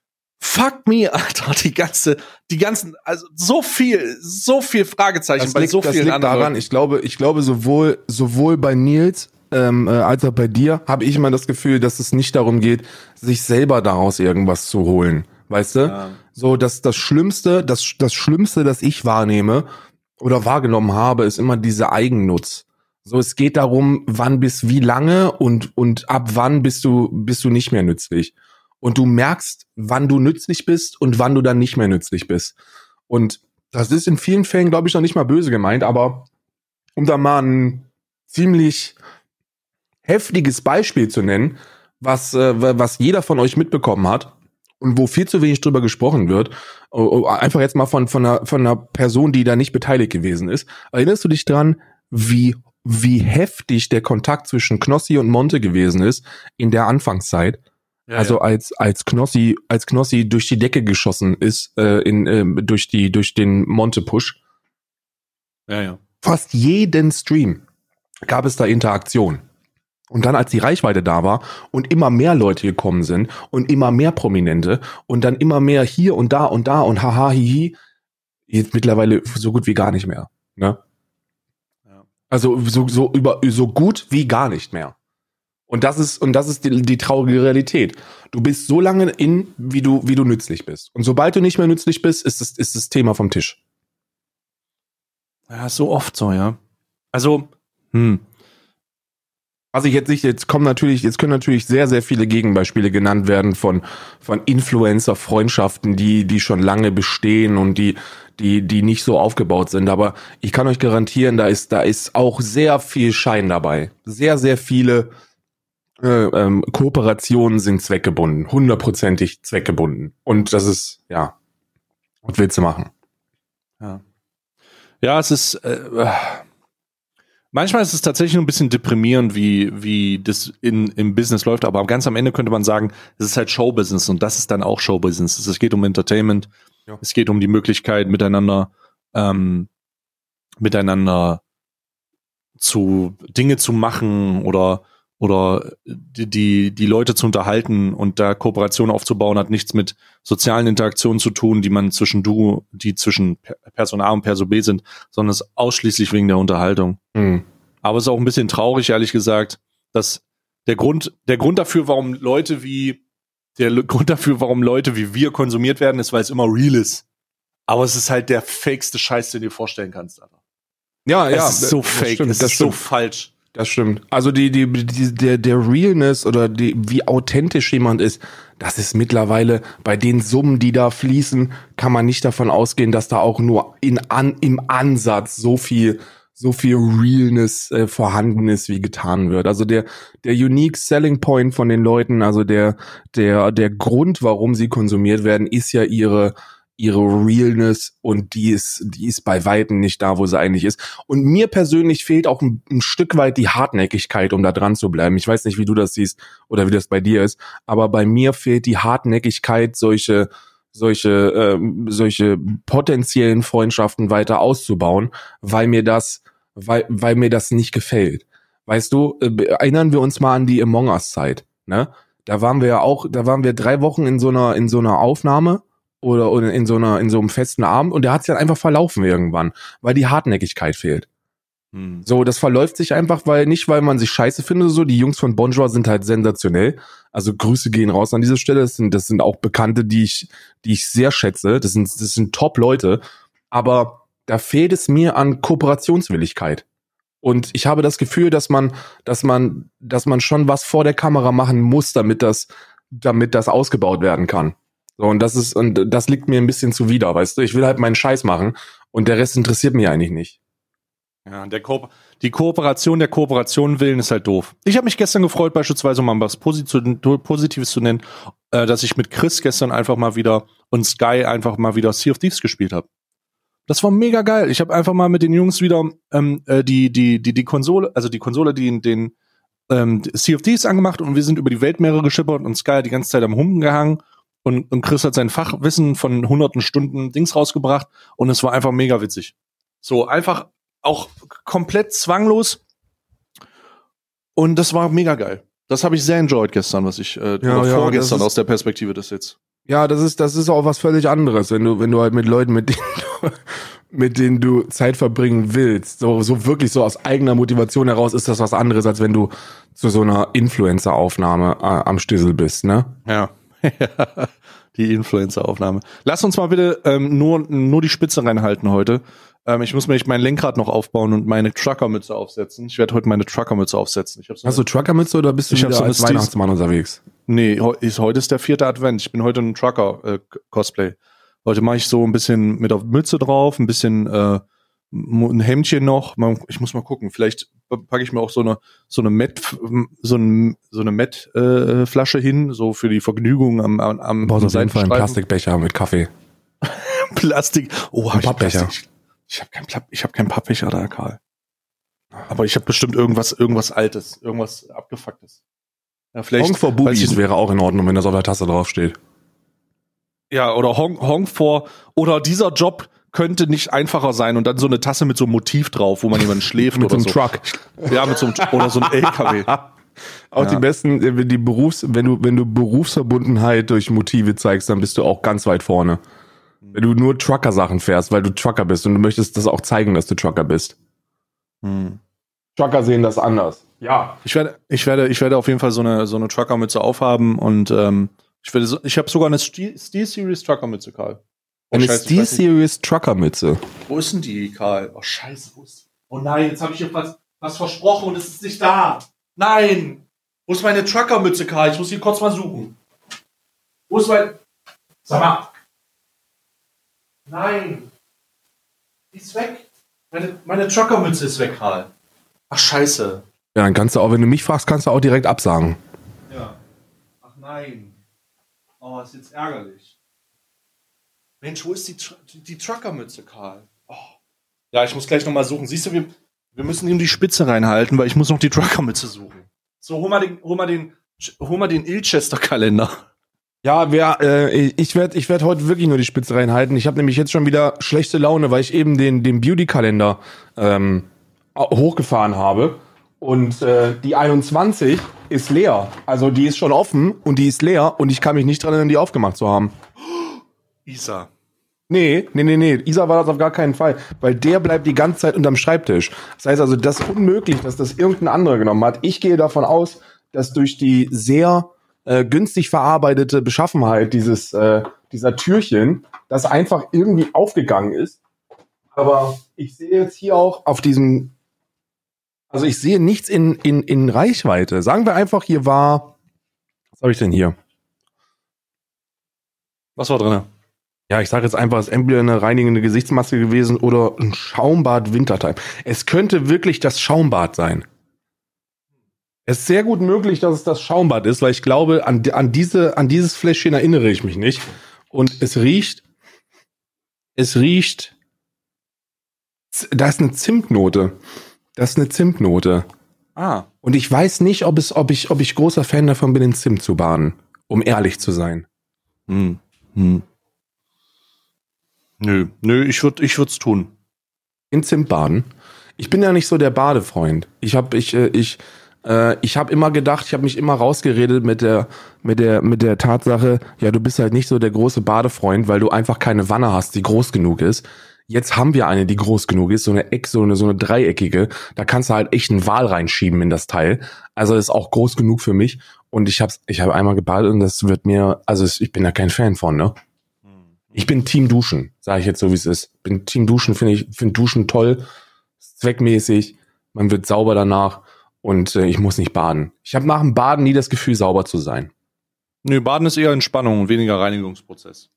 S1: fuck me, Alter, die ganze, die ganzen, also so viel, so viel Fragezeichen
S2: Das
S1: bei
S2: liegt,
S1: so
S2: das
S1: vielen
S2: liegt
S1: anderen.
S2: daran, ich glaube, ich glaube sowohl, sowohl bei Nils ähm, äh, als auch bei dir habe ich immer das Gefühl, dass es nicht darum geht, sich selber daraus irgendwas zu holen. Weißt du?
S1: Ja.
S2: So, dass das Schlimmste, das, das Schlimmste, das ich wahrnehme oder wahrgenommen habe, ist immer diese Eigennutz. So, es geht darum, wann bis wie lange und, und ab wann bist du, bist du nicht mehr nützlich. Und du merkst, wann du nützlich bist und wann du dann nicht mehr nützlich bist. Und das ist in vielen Fällen, glaube ich, noch nicht mal böse gemeint, aber um da mal ein ziemlich heftiges Beispiel zu nennen, was, äh, was jeder von euch mitbekommen hat und wo viel zu wenig drüber gesprochen wird, oh, oh, einfach jetzt mal von, von, einer, von einer Person, die da nicht beteiligt gewesen ist. Erinnerst du dich dran, wie, wie heftig der Kontakt zwischen Knossi und Monte gewesen ist in der Anfangszeit? Ja, also ja. als als Knossi als Knossi durch die Decke geschossen ist äh, in äh, durch die durch den Monte Push.
S1: Ja ja.
S2: Fast jeden Stream gab es da Interaktion. Und dann, als die Reichweite da war und immer mehr Leute gekommen sind und immer mehr Prominente und dann immer mehr hier und da und da und haha hihi, jetzt mittlerweile so gut wie gar nicht mehr. Ne? Ja. Also so, so über so gut wie gar nicht mehr. Und das ist und das ist die, die traurige Realität. Du bist so lange in, wie du wie du nützlich bist. Und sobald du nicht mehr nützlich bist, ist das ist das Thema vom Tisch.
S1: Ja, so oft so, ja. Also, hm,
S2: was ich jetzt nicht, jetzt kommen natürlich, jetzt können natürlich sehr, sehr viele Gegenbeispiele genannt werden von, von Influencer-Freundschaften, die, die schon lange bestehen und die, die, die nicht so aufgebaut sind. Aber ich kann euch garantieren, da ist, da ist auch sehr viel Schein dabei. Sehr, sehr viele äh, ähm, Kooperationen sind zweckgebunden, hundertprozentig zweckgebunden. Und das ist, ja, was willst du machen?
S1: Ja. Ja, es ist, äh, Manchmal ist es tatsächlich ein bisschen deprimierend, wie, wie das in, im Business läuft, aber ganz am Ende könnte man sagen, es ist halt Showbusiness und das ist dann auch Showbusiness. Es geht um Entertainment, ja. es geht um die Möglichkeit, miteinander, ähm, miteinander zu Dinge zu machen oder oder die, die, die Leute zu unterhalten und da Kooperation aufzubauen, hat nichts mit sozialen Interaktionen zu tun, die man zwischen du, die zwischen Person A und Person B sind, sondern es ist ausschließlich wegen der Unterhaltung. Mhm. Aber es ist auch ein bisschen traurig, ehrlich gesagt, dass der Grund, der Grund dafür, warum Leute wie, der Grund dafür, warum Leute wie wir konsumiert werden, ist, weil es immer real ist. Aber es ist halt der fakeste Scheiß, den du dir vorstellen kannst, Alter.
S2: Ja, es ja.
S1: Es ist so fake, stimmt, es ist so falsch.
S2: Das stimmt. Also die, die, die, der, der Realness oder die, wie authentisch jemand ist, das ist mittlerweile bei den Summen, die da fließen, kann man nicht davon ausgehen, dass da auch nur in an, im Ansatz so viel so viel Realness äh, vorhanden ist, wie getan wird. Also der der unique selling point von den Leuten, also der der der Grund, warum sie konsumiert werden, ist ja ihre ihre Realness und die ist, die ist bei Weitem nicht da, wo sie eigentlich ist. Und mir persönlich fehlt auch ein, ein, Stück weit die Hartnäckigkeit, um da dran zu bleiben. Ich weiß nicht, wie du das siehst oder wie das bei dir ist, aber bei mir fehlt die Hartnäckigkeit, solche solche ähm, solche potenziellen Freundschaften weiter auszubauen, weil mir das weil weil mir das nicht gefällt. Weißt du, äh, erinnern wir uns mal an die Among Us Zeit, ne? Da waren wir ja auch, da waren wir drei Wochen in so einer in so einer Aufnahme oder, oder in so einer in so einem festen Abend und der hat sich dann einfach verlaufen irgendwann, weil die Hartnäckigkeit fehlt. Hm. So, das verläuft sich einfach, weil nicht, weil man sich scheiße findet, so die Jungs von Bonjour sind halt sensationell. Also Grüße gehen raus an dieser Stelle. Das sind, das sind auch Bekannte, die ich, die ich sehr schätze. Das sind, das sind Top-Leute. Aber da fehlt es mir an Kooperationswilligkeit. Und ich habe das Gefühl, dass man, dass man, dass man schon was vor der Kamera machen muss, damit das, damit das ausgebaut werden kann. So, und das ist, und das liegt mir ein bisschen zuwider, weißt du? Ich will halt meinen Scheiß machen und der Rest interessiert mich eigentlich nicht.
S1: Ja, der Ko die Kooperation der Kooperation willen ist halt doof. Ich habe mich gestern gefreut, beispielsweise, um mal was Positives zu nennen, äh, dass ich mit Chris gestern einfach mal wieder und Sky einfach mal wieder Sea of Thieves gespielt habe. Das war mega geil. Ich habe einfach mal mit den Jungs wieder ähm, äh, die, die, die, die Konsole, also die Konsole, die den ähm, Sea of Thieves angemacht und wir sind über die Weltmeere geschippert und Sky hat die ganze Zeit am Humpen gehangen und, und Chris hat sein Fachwissen von hunderten Stunden Dings rausgebracht und es war einfach mega witzig. So, einfach auch komplett zwanglos. Und das war mega geil. Das habe ich sehr enjoyed gestern, was ich äh, ja, oder ja, vorgestern aus der Perspektive des jetzt.
S2: Ja, das ist das ist auch was völlig anderes, wenn du wenn du halt mit Leuten mit denen du, mit denen du Zeit verbringen willst, so so wirklich so aus eigener Motivation heraus ist das was anderes, als wenn du zu so einer Influencer Aufnahme äh, am Stissel bist, ne?
S1: Ja. die Influencer-Aufnahme. Lass uns mal bitte ähm, nur, nur die Spitze reinhalten heute. Ähm, ich muss mir mein Lenkrad noch aufbauen und meine Truckermütze aufsetzen. Ich werde heute meine Truckermütze aufsetzen. Ich
S2: so Hast du Truckermütze oder bist du
S1: ich
S2: wieder
S1: so
S2: als Weihnachtsmann unterwegs?
S1: Nee, ist, heute ist der vierte Advent. Ich bin heute ein Trucker-Cosplay. Äh, heute mache ich so ein bisschen mit der Mütze drauf, ein bisschen äh, ein Hemdchen noch. Ich muss mal gucken. Vielleicht packe ich mir auch so eine so eine Met so, ein, so eine Met äh, Flasche hin, so für die Vergnügung am am, am
S2: auf jeden Fall einen Plastikbecher mit Kaffee.
S1: Plastik. Oh, hab
S2: ich Pappbecher.
S1: Plastik? Ich habe keinen ich habe keinen Pappbecher da, Karl. Aber ich habe bestimmt irgendwas irgendwas altes, irgendwas abgefucktes.
S2: Ja, vielleicht Honk for Boobies wäre auch in Ordnung, wenn das auf der Tasse draufsteht.
S1: Ja, oder Honk, Honk for oder dieser Job könnte nicht einfacher sein und dann so eine Tasse mit so einem Motiv drauf, wo man jemanden schläft
S2: mit
S1: oder
S2: so einem Truck.
S1: Ja, mit so einem oder so einem LKW.
S2: Auch ja. die besten, äh, die Berufs, wenn du, wenn du Berufsverbundenheit durch Motive zeigst, dann bist du auch ganz weit vorne. Wenn du nur Trucker-Sachen fährst, weil du Trucker bist und du möchtest das auch zeigen, dass du Trucker bist. Hm. Trucker sehen das anders.
S1: Ja. Ich werde, ich werde, ich werde auf jeden Fall so eine, so eine Trucker-Mütze aufhaben und ähm, ich werde, so, ich habe sogar eine Steel-Series Trucker-Mütze, Karl.
S2: Oh, eine Steel-Series Trucker-Mütze.
S1: Wo ist denn die, Karl? Oh, scheiße, wo ist Oh nein, jetzt habe ich hier was, was versprochen und es ist nicht da. Nein! Wo ist meine Trucker-Mütze, Karl? Ich muss hier kurz mal suchen. Wo ist mein... Sag mal. Nein. Die ist weg. Meine, meine Trucker-Mütze ist weg, Karl. Ach, scheiße.
S2: Ja, dann kannst du auch, wenn du mich fragst, kannst du auch direkt absagen.
S1: Ja. Ach nein. Oh, ist jetzt ärgerlich. Mensch, wo ist die, die, die Truckermütze, Karl? Oh. Ja, ich muss gleich nochmal suchen. Siehst du, wir, wir müssen ihm die Spitze reinhalten, weil ich muss noch die Truckermütze suchen. So, hol mal den, hol mal den, hol mal den Ilchester-Kalender.
S2: Ja, wer, äh, ich werde ich werd heute wirklich nur die Spitze reinhalten. Ich habe nämlich jetzt schon wieder schlechte Laune, weil ich eben den, den Beauty-Kalender ähm, hochgefahren habe. Und äh, die 21 ist leer. Also die ist schon offen und die ist leer und ich kann mich nicht dran erinnern, die aufgemacht zu haben.
S1: Isa.
S2: Nee, nee, nee, nee. Isa war das auf gar keinen Fall. Weil der bleibt die ganze Zeit unterm Schreibtisch. Das heißt also, das ist unmöglich, dass das irgendein anderer genommen hat. Ich gehe davon aus, dass durch die sehr äh, günstig verarbeitete Beschaffenheit dieses, äh, dieser Türchen, das einfach irgendwie aufgegangen ist. Aber ich sehe jetzt hier auch auf diesem, also ich sehe nichts in, in, in Reichweite. Sagen wir einfach, hier war, was habe ich denn hier?
S1: Was war drin?
S2: Ja, ich sage jetzt einfach, es ist entweder eine reinigende Gesichtsmaske gewesen oder ein Schaumbad Wintertime. Es könnte wirklich das Schaumbad sein. Es ist sehr gut möglich, dass es das Schaumbad ist, weil ich glaube, an, an, diese, an dieses Fläschchen erinnere ich mich nicht. Und es riecht, es riecht, da ist eine Zimtnote. Das ist eine Zimtnote.
S1: Ah.
S2: Und ich weiß nicht, ob es, ob ich, ob ich großer Fan davon bin, in Zimt zu baden. Um ehrlich zu sein.
S1: Hm. Hm. Nö, nö, ich würde, ich würde es tun.
S2: In Zimt baden. Ich bin ja nicht so der Badefreund. Ich habe, ich, äh, ich, äh, ich habe immer gedacht, ich habe mich immer rausgeredet mit der, mit der, mit der Tatsache, ja, du bist halt nicht so der große Badefreund, weil du einfach keine Wanne hast, die groß genug ist. Jetzt haben wir eine, die groß genug ist, so eine Eck, so eine, so eine dreieckige. Da kannst du halt echt einen Wal reinschieben in das Teil. Also ist auch groß genug für mich. Und ich hab's, ich habe einmal gebadet und das wird mir, also ich bin da kein Fan von, ne? Ich bin Team Duschen, sage ich jetzt so wie es ist. Bin Team Duschen, finde ich, finde Duschen toll, zweckmäßig. Man wird sauber danach und äh, ich muss nicht baden. Ich habe nach dem Baden nie das Gefühl, sauber zu sein.
S1: Nö, Baden ist eher Entspannung und weniger Reinigungsprozess.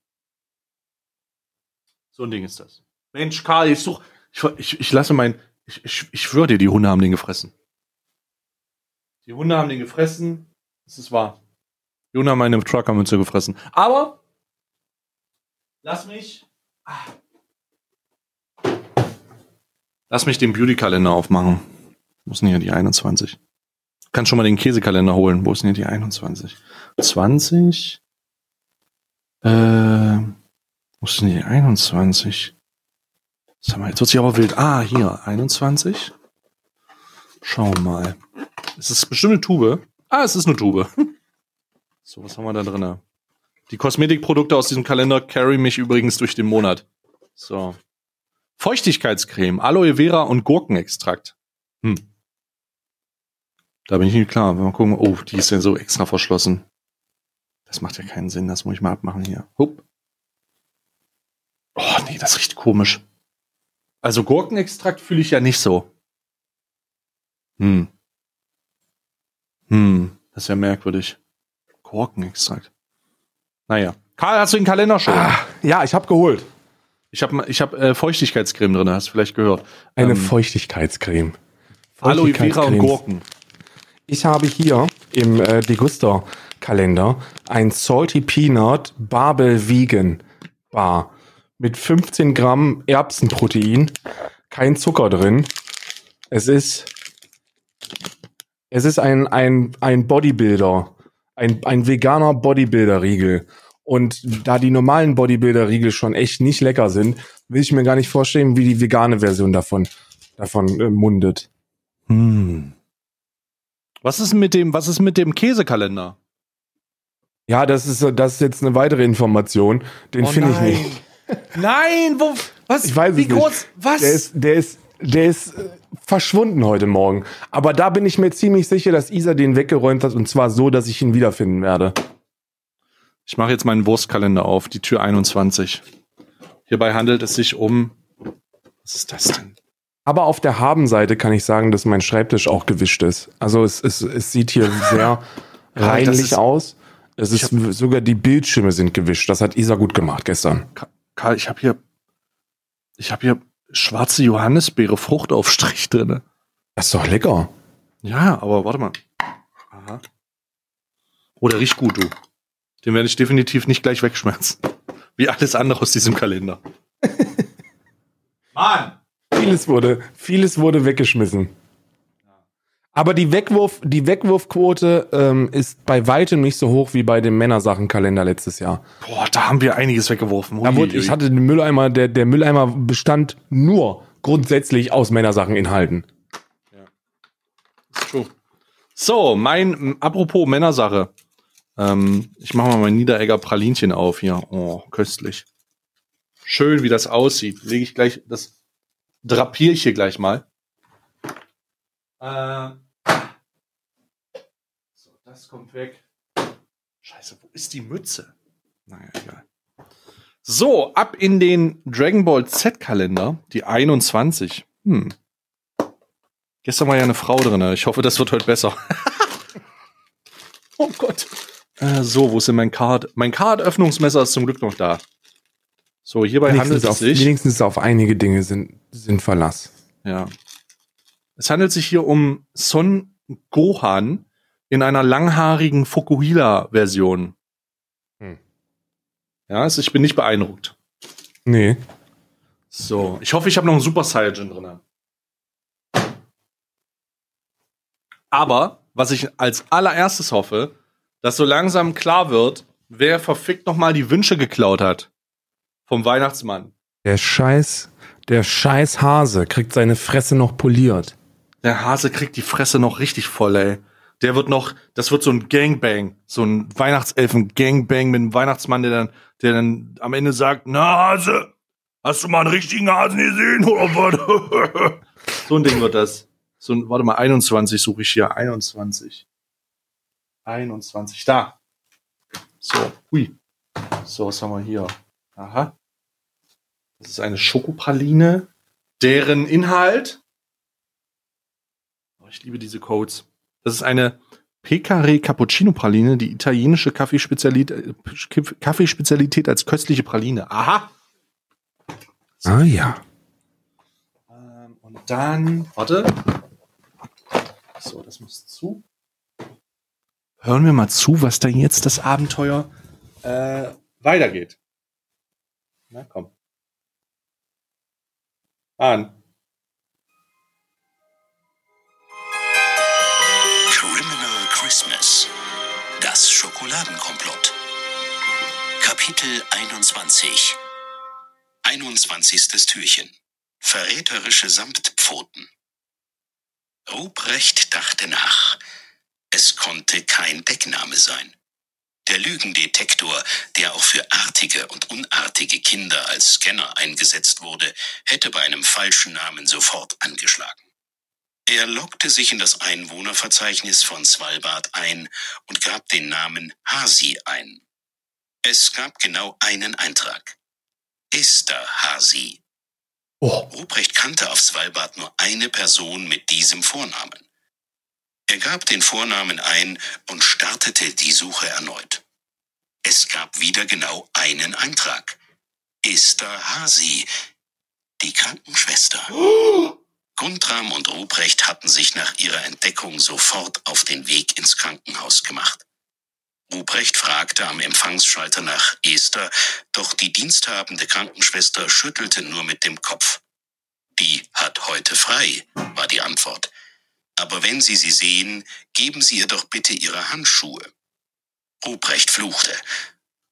S1: So ein Ding ist das. Mensch, Karl, ich such, ich, ich, ich lasse mein, ich, ich, ich schwöre dir, die Hunde haben den gefressen. Die Hunde haben den gefressen, das ist wahr. Die Hunde haben meine Truckermünze gefressen. Aber, lass mich, ah. lass mich den Beauty-Kalender aufmachen. Wo ist denn hier die 21? Kannst schon mal den Käsekalender holen. Wo ist denn hier die 21? 20? Äh, wo ist denn die 21? Sag mal, jetzt wird sich aber wild. Ah, hier, 21. Schauen wir mal. Es ist bestimmt eine Tube. Ah, es ist eine Tube. So, was haben wir da drin? Die Kosmetikprodukte aus diesem Kalender carry mich übrigens durch den Monat. So. Feuchtigkeitscreme, Aloe Vera und Gurkenextrakt. Hm. Da bin ich nicht klar. Mal gucken. Oh, die ist ja so extra verschlossen. Das macht ja keinen Sinn. Das muss ich mal abmachen hier. Hup. Oh, nee, das riecht komisch. Also Gurkenextrakt fühle ich ja nicht so. Hm. Hm, das ist ja merkwürdig. Gurkenextrakt. Naja. Karl, hast du den Kalender schon? Ah,
S2: ja, ich habe geholt.
S1: Ich habe ich hab, äh, Feuchtigkeitscreme drin, hast du vielleicht gehört.
S2: Eine ähm, Feuchtigkeitscreme.
S1: Aloe Vera und. Gurken.
S2: Ich habe hier im äh, Deguster-Kalender ein Salty Peanut Barbell Vegan Bar mit 15 Gramm Erbsenprotein, kein Zucker drin. Es ist, es ist ein, ein, ein Bodybuilder, ein, ein veganer Bodybuilder-Riegel. Und da die normalen Bodybuilder-Riegel schon echt nicht lecker sind, will ich mir gar nicht vorstellen, wie die vegane Version davon, davon äh, mundet.
S1: Hm. Was ist mit dem, was ist mit dem Käsekalender?
S2: Ja, das ist, das ist jetzt eine weitere Information. Den
S1: Oh
S2: finde ich nicht.
S1: Nein, wo, was?
S2: Ich weiß
S1: Wie
S2: es nicht.
S1: groß, was?
S2: Der ist, der ist, der ist äh, verschwunden heute Morgen. Aber da bin ich mir ziemlich sicher, dass Isa den weggeräumt hat und zwar so, dass ich ihn wiederfinden werde.
S1: Ich mache jetzt meinen Wurstkalender auf, die Tür 21. Hierbei handelt es sich um, was ist das denn?
S2: Aber auf der Habenseite kann ich sagen, dass mein Schreibtisch auch gewischt ist. Also es, es, es sieht hier sehr reinlich
S1: ist-
S2: aus. Es ist sogar die Bildschirme sind gewischt. Das hat Isa gut gemacht gestern.
S1: Ka- Karl, ich habe hier, ich habe hier schwarze Johannisbeere Fruchtaufstrich drinne.
S2: Das ist doch lecker.
S1: Ja, aber warte mal. Aha. Oh, der riecht gut, du. Den werde ich definitiv nicht gleich wegschmerzen. Wie alles andere aus diesem Kalender. Mann!
S2: Vieles wurde, vieles wurde weggeschmissen. Aber die, Wegwurf, die Wegwurfquote ähm, ist bei weitem nicht so hoch wie bei dem Männersachenkalender letztes Jahr.
S1: Boah, da haben wir einiges weggeworfen.
S2: Da wurde, ich hatte den Mülleimer, der, der Mülleimer bestand nur grundsätzlich aus Männersachteninhalten.
S1: True. So, mein, apropos Männersache. Ähm, ich mache mal mein Niederegger Pralinchen auf hier. Oh, köstlich. Schön, wie das aussieht. Lege ich gleich, das drapiere ich hier gleich mal. Äh, so, das kommt weg. Scheiße, wo ist die Mütze? Naja, egal. So, ab in den Dragon Ball Z-Kalender, die 21. Hm. Gestern war ja eine Frau drin. Ich hoffe, das wird heute besser. oh Gott. Äh, so, wo ist denn mein Card? Mein Card-Öffnungsmesser ist zum Glück noch da. So, hierbei handelt
S2: Wenigstens
S1: es
S2: auf,
S1: sich.
S2: wenigstens auf einige Dinge sind, sind Verlass.
S1: Ja. Es handelt sich hier um Son Gohan in einer langhaarigen Fukuhila-Version.
S2: Hm.
S1: Ja, also ich bin nicht beeindruckt.
S2: Nee.
S1: So, ich hoffe, ich habe noch einen Super Saiyan drin. Aber, was ich als allererstes hoffe, dass so langsam klar wird, wer verfickt noch mal die Wünsche geklaut hat. Vom Weihnachtsmann.
S2: Der Scheiß, der Scheiß Hase kriegt seine Fresse noch poliert.
S1: Der Hase kriegt die Fresse noch richtig voll, ey. Der wird noch, das wird so ein Gangbang, so ein Weihnachtselfen-Gangbang mit einem Weihnachtsmann, der dann, der dann am Ende sagt, na Hase, hast du mal einen richtigen Hasen gesehen oder was? so ein Ding wird das. So ein, warte mal, 21 suche ich hier, 21. 21, da. So, hui. So, was haben wir hier? Aha. Das ist eine Schokopraline, deren Inhalt ich liebe diese Codes. Das ist eine Pecare Cappuccino Praline, die italienische Kaffeespezialität, Kaffeespezialität als köstliche Praline. Aha.
S2: Ah ja.
S1: Ähm, und dann, warte. So, das muss zu. Hören wir mal zu, was da jetzt das Abenteuer äh, weitergeht. Na komm. An.
S3: Schokoladenkomplott. Kapitel 21. 21. Türchen. Verräterische Samtpfoten. Ruprecht dachte nach. Es konnte kein Deckname sein. Der Lügendetektor, der auch für artige und unartige Kinder als Scanner eingesetzt wurde, hätte bei einem falschen Namen sofort angeschlagen. Er loggte sich in das Einwohnerverzeichnis von Svalbard ein und gab den Namen Hasi ein. Es gab genau einen Eintrag. Esther Hasi.
S2: Oh,
S3: Ruprecht kannte auf Svalbard nur eine Person mit diesem Vornamen. Er gab den Vornamen ein und startete die Suche erneut. Es gab wieder genau einen Eintrag. Esther Hasi, die Krankenschwester. Guntram und Ruprecht hatten sich nach ihrer Entdeckung sofort auf den Weg ins Krankenhaus gemacht. Ruprecht fragte am Empfangsschalter nach Esther, doch die diensthabende Krankenschwester schüttelte nur mit dem Kopf. Die hat heute frei, war die Antwort. Aber wenn Sie sie sehen, geben Sie ihr doch bitte Ihre Handschuhe. Ruprecht fluchte.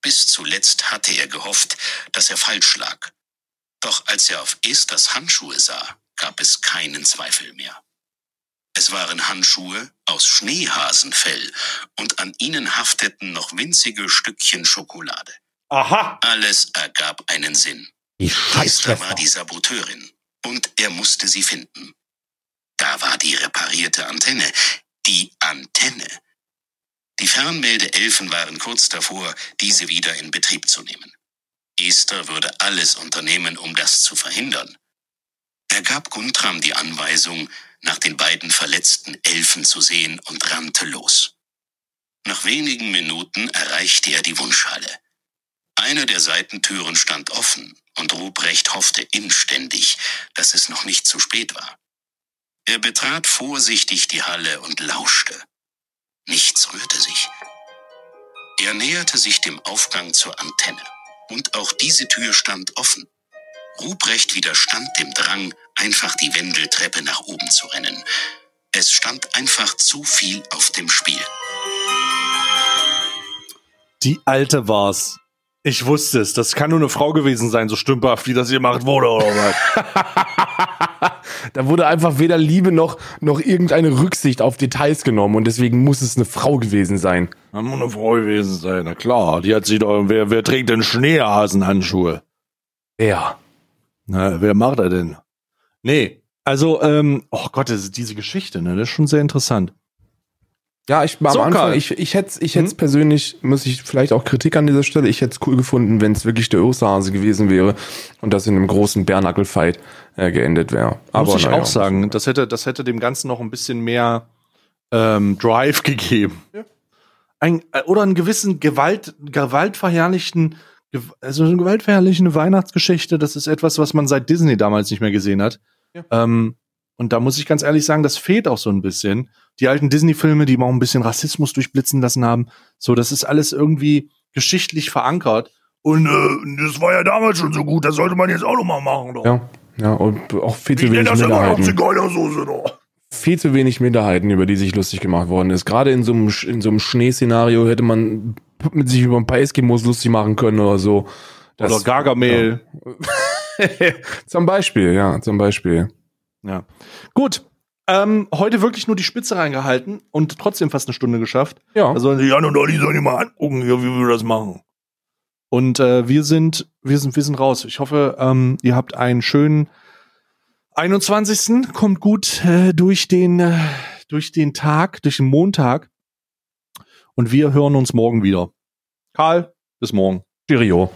S3: Bis zuletzt hatte er gehofft, dass er falsch lag. Doch als er auf Esthers Handschuhe sah, gab es keinen Zweifel mehr. Es waren Handschuhe aus Schneehasenfell und an ihnen hafteten noch winzige Stückchen Schokolade.
S1: Aha.
S3: Alles ergab einen Sinn.
S2: Die
S3: Esther
S2: Scheißschwester.
S3: war die Saboteurin und er musste sie finden. Da war die reparierte Antenne. Die Antenne. Die Fernmeldeelfen waren kurz davor, diese wieder in Betrieb zu nehmen. Esther würde alles unternehmen, um das zu verhindern. Er gab Guntram die Anweisung, nach den beiden verletzten Elfen zu sehen und rannte los. Nach wenigen Minuten erreichte er die Wunschhalle. Eine der Seitentüren stand offen und Ruprecht hoffte inständig, dass es noch nicht zu spät war. Er betrat vorsichtig die Halle und lauschte. Nichts rührte sich. Er näherte sich dem Aufgang zur Antenne. Und auch diese Tür stand offen. Ruprecht widerstand dem Drang, einfach die Wendeltreppe nach oben zu rennen. Es stand einfach zu viel auf dem Spiel.
S1: Die alte war's. Ich wusste es. Das kann nur eine Frau gewesen sein, so stümperhaft, wie das hier gemacht wurde, oder was?
S2: Da wurde einfach weder Liebe noch, noch irgendeine Rücksicht auf Details genommen und deswegen muss es eine Frau gewesen sein.
S1: Kann nur eine Frau gewesen sein, na klar. Die hat sich doch, wer, wer trägt denn Schneehasenhandschuhe?
S2: Ja.
S1: Na, wer macht er denn? Nee, also, ähm, oh Gott, das ist diese Geschichte, ne, das ist schon sehr interessant.
S2: Ja, ich am
S1: So,
S2: Anfang,
S1: Karl.
S2: ich, ich hätte ich hätt's
S1: Hm?
S2: persönlich, muss ich vielleicht auch Kritik an dieser Stelle, ich hätte es cool gefunden, wenn es wirklich der Osterhase gewesen wäre und das in einem großen Bärnackelfight äh, geendet wäre. Aber
S1: Muss ich
S2: naja.
S1: auch sagen, das hätte, das hätte dem Ganzen noch ein bisschen mehr ähm, Drive gegeben. Ein, äh, oder einen gewissen Gewalt, gewaltverherrlichten, gew- also eine gewaltverherrlichende Weihnachtsgeschichte, das ist etwas, was man seit Disney damals nicht mehr gesehen hat.
S2: Ja.
S1: Ähm, und da muss ich ganz ehrlich sagen, das fehlt auch so ein bisschen. Die alten Disney-Filme, die mal auch ein bisschen Rassismus durchblitzen lassen haben, so, das ist alles irgendwie geschichtlich verankert. Und äh, das war ja damals schon so gut, das sollte man jetzt auch noch mal machen. Doch.
S2: Ja, ja, und auch viel zu wenig Minderheiten.
S1: Zigeunersoße doch.
S2: Viel zu wenig Minderheiten, über die sich lustig gemacht worden ist. Gerade in so einem, Sch- in so einem Schneeszenario hätte man mit sich über ein paar Eskimos lustig machen können oder so. Das-
S1: Oder Gargamel.
S2: zum Beispiel, ja, zum Beispiel.
S1: Ja. Gut. Ähm, heute wirklich nur die Spitze reingehalten und trotzdem fast eine Stunde geschafft.
S2: Ja.
S1: Also Jan und Olli sollen die mal angucken, wie wir das machen. Und äh, wir sind, wir sind, wir sind raus. Ich hoffe, ähm, ihr habt einen schönen 21. Kommt gut äh, durch den, äh, durch den Tag, durch den Montag. Und wir hören uns morgen wieder. Karl, bis morgen.
S2: Stereo.